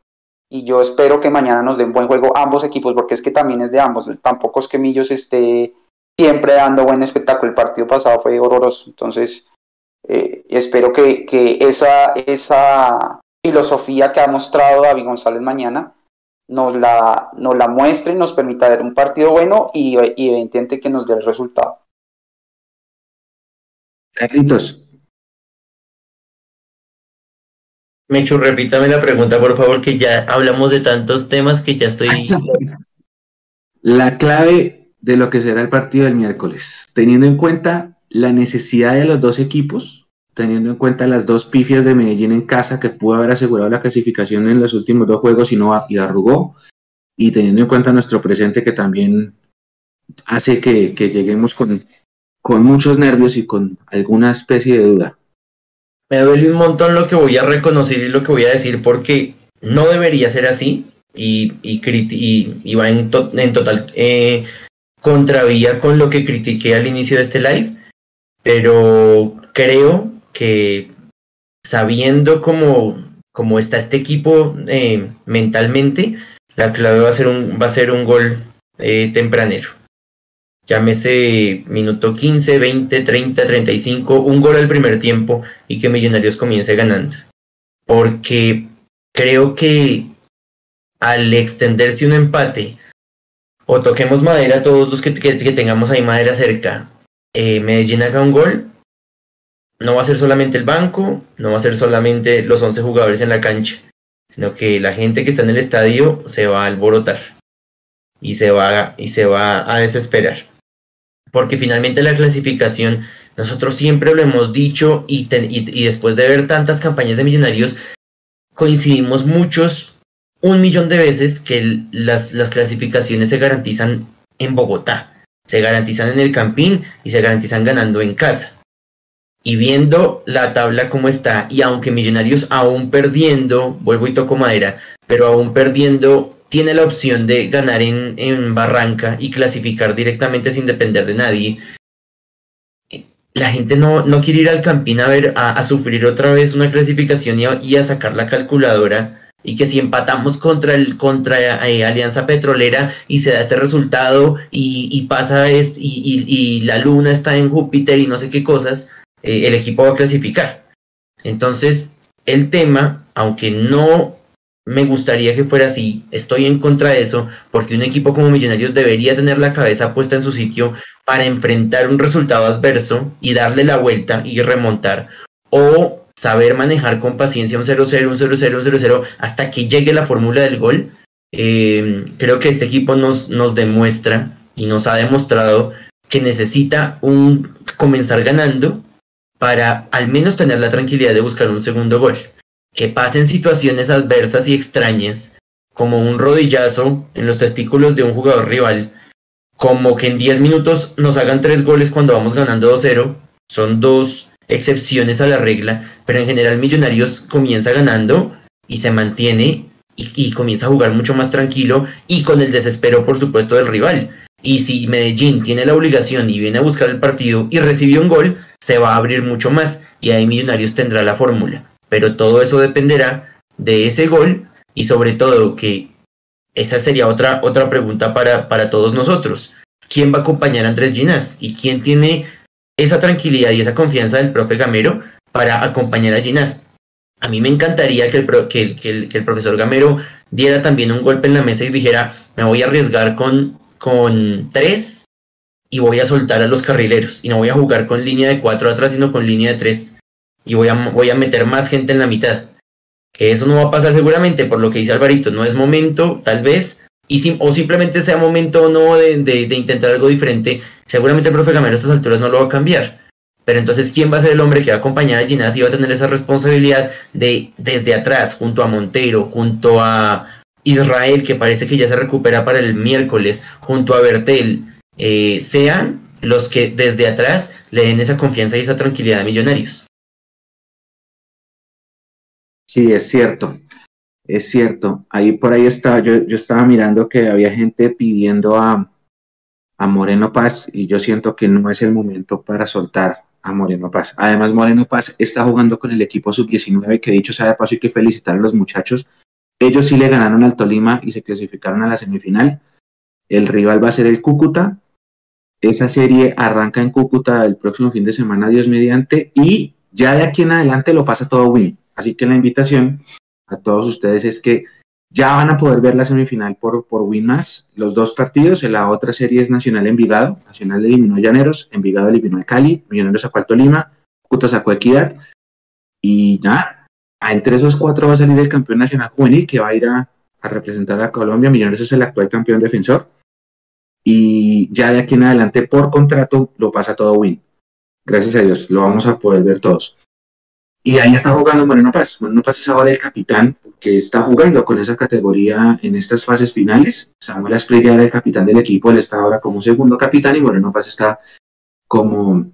Y yo espero que mañana nos den buen juego ambos equipos, porque es que también es de ambos. Tampoco es que Millos esté siempre dando buen espectáculo. El partido pasado fue horroroso. Entonces, eh, espero que, que, esa, esa filosofía que ha mostrado David González mañana nos la, nos la muestre y nos permita ver un partido bueno y, y evidentemente que nos dé el resultado. Carlitos. Mechu, repítame la pregunta, por favor, que ya hablamos de tantos temas que ya estoy. La clave de lo que será el partido del miércoles, teniendo en cuenta la necesidad de los dos equipos, teniendo en cuenta las dos pifias de Medellín en casa que pudo haber asegurado la clasificación en los últimos dos juegos y no y arrugó, y teniendo en cuenta nuestro presente que también hace que, que lleguemos con con muchos nervios y con alguna especie de duda. Me duele un montón lo que voy a reconocer y lo que voy a decir porque no debería ser así y, y, va en, en total eh, contravía con lo que critiqué al inicio de este live, pero creo que sabiendo cómo, cómo está este equipo eh, mentalmente, la clave va a ser un, va a ser un gol eh, tempranero llámese minuto 15, 20, 30, 35, un gol al primer tiempo y que Millonarios comience ganando. Porque creo que al extenderse un empate, o toquemos madera todos los que, tengamos ahí madera cerca, eh, Medellín haga un gol, no va a ser solamente el banco, no va a ser solamente los 11 jugadores en la cancha, sino que la gente que está en el estadio se va a alborotar y se va, y se va a desesperar porque finalmente la clasificación, nosotros siempre lo hemos dicho y, después de ver tantas campañas de millonarios, coincidimos muchos, un millón de veces que las, las clasificaciones se garantizan en Bogotá, se garantizan en el Campín y se garantizan ganando en casa. Y viendo la tabla como está, y aunque Millonarios aún perdiendo, vuelvo y toco madera, pero aún perdiendo tiene la opción de ganar en, en Barranca y clasificar directamente sin depender de nadie. La gente no, no quiere ir al Campín a ver a, sufrir otra vez una clasificación y a, sacar la calculadora y que si empatamos contra el contra eh, Alianza Petrolera y se da este resultado y, pasa este, y, la luna está en Júpiter y no sé qué cosas, eh, el equipo va a clasificar. Entonces, el tema, aunque no me gustaría que fuera así, estoy en contra de eso, porque un equipo como Millonarios debería tener la cabeza puesta en su sitio para enfrentar un resultado adverso y darle la vuelta y remontar, o saber manejar con paciencia un 0-0, un 0-0, un 0-0, hasta que llegue la fórmula del gol. Eh, creo que este equipo nos, nos demuestra y nos ha demostrado que necesita un comenzar ganando para al menos tener la tranquilidad de buscar un segundo gol que pasen situaciones adversas y extrañas, como un rodillazo en los testículos de un jugador rival, como que en 10 minutos nos hagan 3 goles cuando vamos ganando 2-0, son dos excepciones a la regla, pero en general Millonarios comienza ganando y se mantiene y, comienza a jugar mucho más tranquilo y con el desespero por supuesto del rival. Y si Medellín tiene la obligación y viene a buscar el partido y recibió un gol, se va a abrir mucho más y ahí Millonarios tendrá la fórmula. Pero todo eso dependerá de ese gol y sobre todo que esa sería otra, otra pregunta para, para todos nosotros. ¿Quién va a acompañar a Andrés Ginas? ¿Y quién tiene esa tranquilidad y esa confianza del profe Gamero para acompañar a Ginas? A mí me encantaría que el, que, que el profesor Gamero diera también un golpe en la mesa y dijera, me voy a arriesgar con con tres y voy a soltar a los carrileros y no voy a jugar con línea de cuatro atrás, sino con línea de tres y voy a, voy a meter más gente en la mitad. Que eso no va a pasar seguramente, por lo que dice Alvarito, no es momento, tal vez, y o simplemente sea momento o no de, de, intentar algo diferente. Seguramente el profe Gamero a estas alturas no lo va a cambiar. Pero entonces, ¿quién va a ser el hombre que va a acompañar a Ginás y va a tener esa responsabilidad de desde atrás, junto a Montero, junto a, Israel, que parece que ya se recupera para el miércoles, junto a Bertel, eh, sean los que desde atrás le den esa confianza y esa tranquilidad a Millonarios. Sí, es cierto, es cierto. Ahí por ahí estaba, yo, yo estaba mirando que había gente pidiendo a, a Moreno Paz y yo siento que no es el momento para soltar a Moreno Paz. Además, Moreno Paz está jugando con el equipo sub-19, que dicho sea de paso hay que felicitar a los muchachos ellos sí le ganaron al Tolima y se clasificaron a la semifinal. El rival va a ser el Cúcuta. Esa serie arranca en Cúcuta el próximo fin de semana, Dios mediante, y ya de aquí en adelante lo pasa todo Win. Así que la invitación a todos ustedes es que ya van a poder ver la semifinal por, por Win más, los dos partidos. En la otra serie es Nacional Envigado. Nacional eliminó a Llaneros, Envigado eliminó a Cali, Millonarios sacó al Tolima, Cúcuta sacó Equidad. Y nada, entre esos cuatro va a salir el campeón nacional juvenil que va a ir a, representar a Colombia. Millonarios es el actual campeón defensor. Y ya de aquí en adelante, por contrato, lo pasa todo Win. Gracias a Dios, lo vamos a poder ver todos. Y ahí está jugando Moreno Paz. Moreno Paz es ahora el capitán que está jugando con esa categoría en estas fases finales. Samuel Asprilla era el capitán del equipo, él está ahora como segundo capitán y Moreno Paz está como,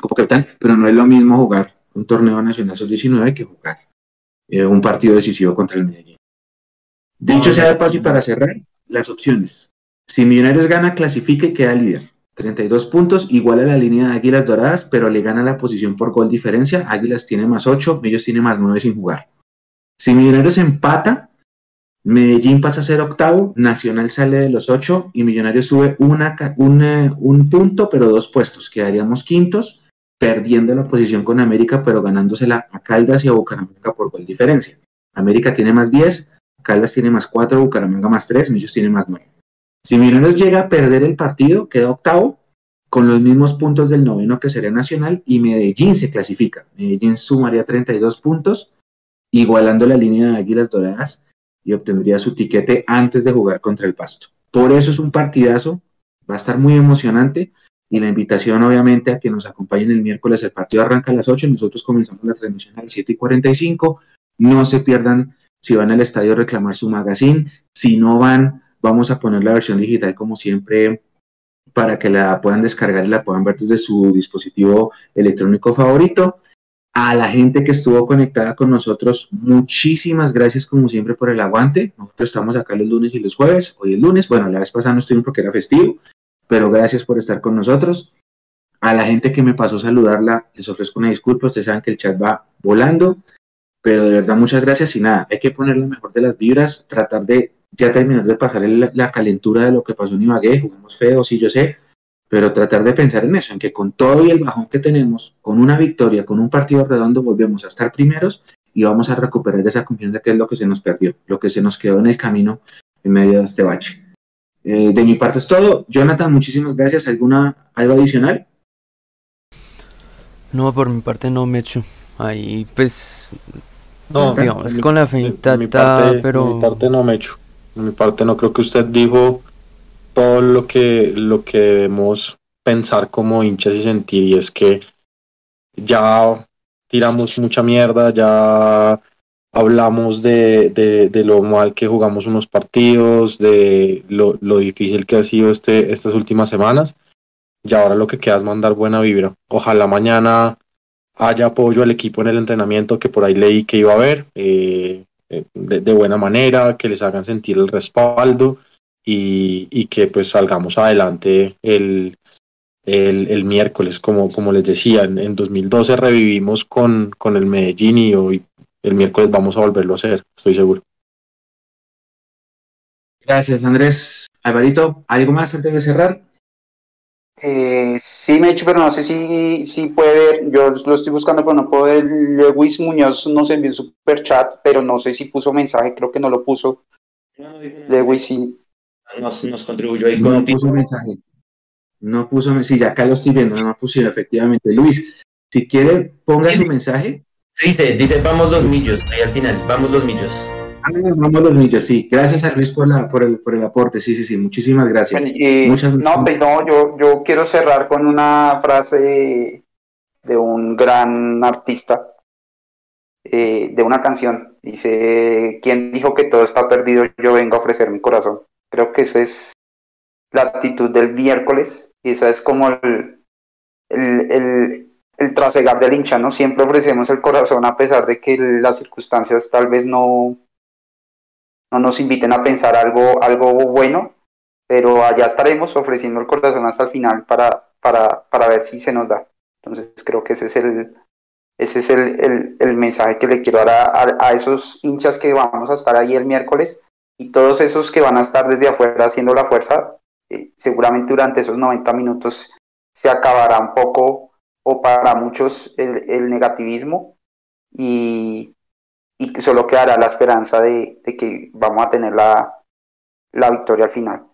como capitán, pero no es lo mismo jugar un torneo nacional sub-19 que jugar eh, un partido decisivo contra el Medellín. Dicho sea de paso y para cerrar, las opciones. Si Millonarios gana, clasifica y queda líder. 32 puntos, igual a la línea de Águilas Doradas, pero le gana la posición por gol diferencia. Águilas tiene más 8, Millos tiene más 9 sin jugar. Si Millonarios empata, Medellín pasa a ser octavo, Nacional sale de los 8 y Millonarios sube un, un punto, pero dos puestos. Quedaríamos quintos perdiendo la posición con América, pero ganándosela a Caldas y a Bucaramanga por gol diferencia. América tiene más 10, Caldas tiene más 4, Bucaramanga más 3, Millos tiene más 9. Si Millonarios llega a perder el partido, queda octavo, con los mismos puntos del noveno que sería Nacional, y Medellín se clasifica. Medellín sumaría 32 puntos, igualando la línea de Águilas Doradas, y obtendría su tiquete antes de jugar contra el Pasto. Por eso es un partidazo, va a estar muy emocionante y la invitación obviamente a que nos acompañen el miércoles. El partido arranca a las 8, nosotros comenzamos la transmisión a las 7 y 45. No se pierdan si van al estadio a reclamar su magazine. Si no van, vamos a poner la versión digital como siempre para que la puedan descargar y la puedan ver desde su dispositivo electrónico favorito. A la gente que estuvo conectada con nosotros, muchísimas gracias como siempre por el aguante. Nosotros estamos acá los lunes y los jueves. Hoy es lunes, bueno, la vez pasada no estuvimos porque era festivo, pero gracias por estar con nosotros. A la gente que me pasó a saludarla, les ofrezco una disculpa, ustedes saben que el chat va volando, pero de verdad muchas gracias y nada, hay que poner lo mejor de las vibras, tratar de ya terminar de pasar la, calentura de lo que pasó en Ibagué, jugamos feo, sí yo sé, pero tratar de pensar en eso, en que con todo y el bajón que tenemos, con una victoria, con un partido redondo, volvemos a estar primeros y vamos a recuperar esa confianza que es lo que se nos perdió, lo que se nos quedó en el camino en medio de este bache. Eh, de mi parte es todo. Jonathan, muchísimas gracias. ¿Alguna algo adicional? No, por mi parte no me echo. Ahí pues no, digamos con la fe pero de mi parte no me echo. De mi parte no creo que usted dijo todo lo que lo que debemos pensar como hinchas y sentir y es que ya tiramos mucha mierda, ya hablamos de, de, lo mal que jugamos unos partidos, de lo, difícil que ha sido este, estas últimas semanas. Y ahora lo que queda es mandar buena vibra. Ojalá mañana haya apoyo al equipo en el entrenamiento que por ahí leí que iba a haber, eh, eh, de, buena manera, que les hagan sentir el respaldo y, que pues salgamos adelante el, el, miércoles, como, como les decía, en, 2012 revivimos con, con el Medellín y hoy el miércoles vamos a volverlo a hacer, estoy seguro. Gracias, Andrés. Alvarito, ¿algo más antes de cerrar? Eh, sí, me he hecho, pero no sé si, si puede ver. Yo lo estoy buscando, pero no puedo ver. Lewis Muñoz nos envió un super chat, pero no sé si puso mensaje. Creo que no lo puso. Lewis sí. Nos, nos contribuyó ahí con no puso mensaje. No puso mensaje. Sí, ya acá lo estoy viendo. No puso efectivamente. Luis, si quiere, ponga su mensaje. Sí, dice, dice, vamos los millos. Ahí al final, vamos los millos. Vamos los millos, sí. Gracias a Luis por, la, por, el, por el aporte, sí, sí, sí, muchísimas gracias. Muchas, no, pues no, yo, yo quiero cerrar con una frase de un gran artista, eh, de una canción. Dice, ¿quién dijo que todo está perdido? Yo vengo a ofrecer mi corazón. Creo que eso es la actitud del miércoles y esa es como el, el, el, el trasegar del hincha, ¿no? Siempre ofrecemos el corazón a pesar de que las circunstancias tal vez no, no nos inviten a pensar algo, algo bueno, pero allá estaremos ofreciendo el corazón hasta el final para, para, para ver si se nos da. Entonces creo que ese es el, ese es el, el, mensaje que le quiero dar a, a, esos hinchas que vamos a estar ahí el miércoles y todos esos que van a estar desde afuera haciendo la fuerza. Eh, seguramente durante esos 90 minutos se acabará un poco o para muchos el, el negativismo y, y solo quedará la esperanza de, que vamos a tener la, la victoria al final.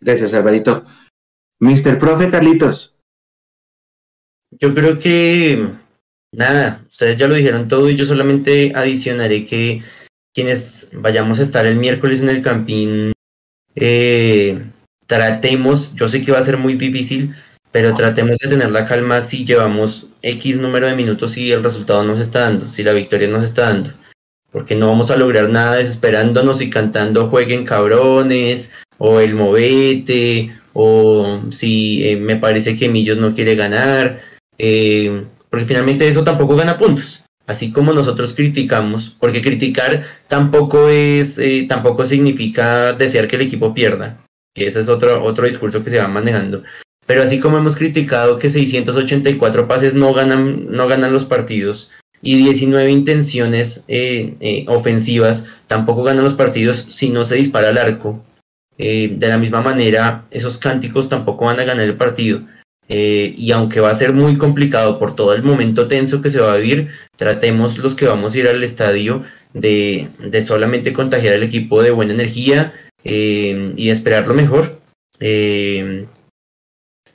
Gracias, Alvarito. Mr. Profe Carlitos. Yo creo que nada, ustedes ya lo dijeron todo y yo solamente adicionaré que quienes vayamos a estar el miércoles en el campín, eh, tratemos, yo sé que va a ser muy difícil, pero tratemos de tener la calma si llevamos X número de minutos y el resultado nos está dando, si la victoria nos está dando. Porque no vamos a lograr nada desesperándonos y cantando jueguen cabrones, o el movete, o si eh, me parece que Millos no quiere ganar, eh, porque finalmente eso tampoco gana puntos. Así como nosotros criticamos, porque criticar tampoco es, eh, tampoco significa desear que el equipo pierda, que ese es otro, otro discurso que se va manejando. Pero así como hemos criticado que 684 pases no ganan, no ganan los partidos y 19 intenciones eh, eh, ofensivas tampoco ganan los partidos si no se dispara al arco, eh, de la misma manera esos cánticos tampoco van a ganar el partido. y aunque va a ser muy complicado por todo el momento tenso que se va a vivir, tratemos los que vamos a ir al estadio de, de solamente contagiar al equipo de buena energía y esperar lo mejor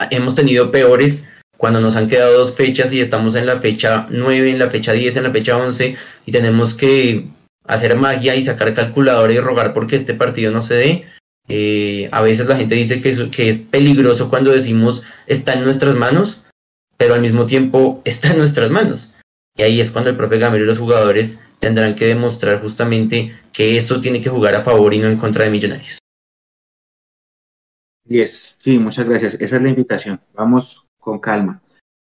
hemos tenido peores cuando nos han quedado dos fechas y estamos en la fecha 9, en la fecha 10, en la fecha 11 y tenemos que hacer magia y sacar calculadora y rogar porque este partido no se dé. Eh, a veces la gente dice que, que es peligroso cuando decimos está en nuestras manos, pero al mismo tiempo está en nuestras manos. Y ahí es cuando el profe Gamero y los jugadores tendrán que demostrar justamente que eso tiene que jugar a favor y no en contra de Millonarios. Yes, sí, muchas gracias. Esa es la invitación. Vamos con calma.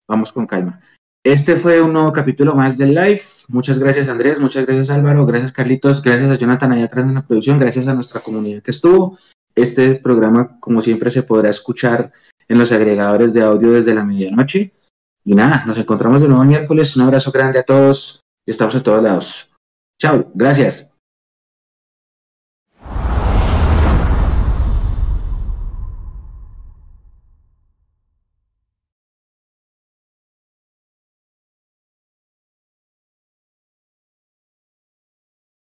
Vamos con calma. Este fue un nuevo capítulo más del live. Muchas gracias Andrés, muchas gracias Álvaro, gracias Carlitos, gracias a Jonathan allá atrás en la producción, gracias a nuestra comunidad que estuvo. Este programa, como siempre, se podrá escuchar en los agregadores de audio desde la medianoche. Y nada, nos encontramos de nuevo miércoles. Un abrazo grande a todos y estamos a todos lados. Chao, gracias.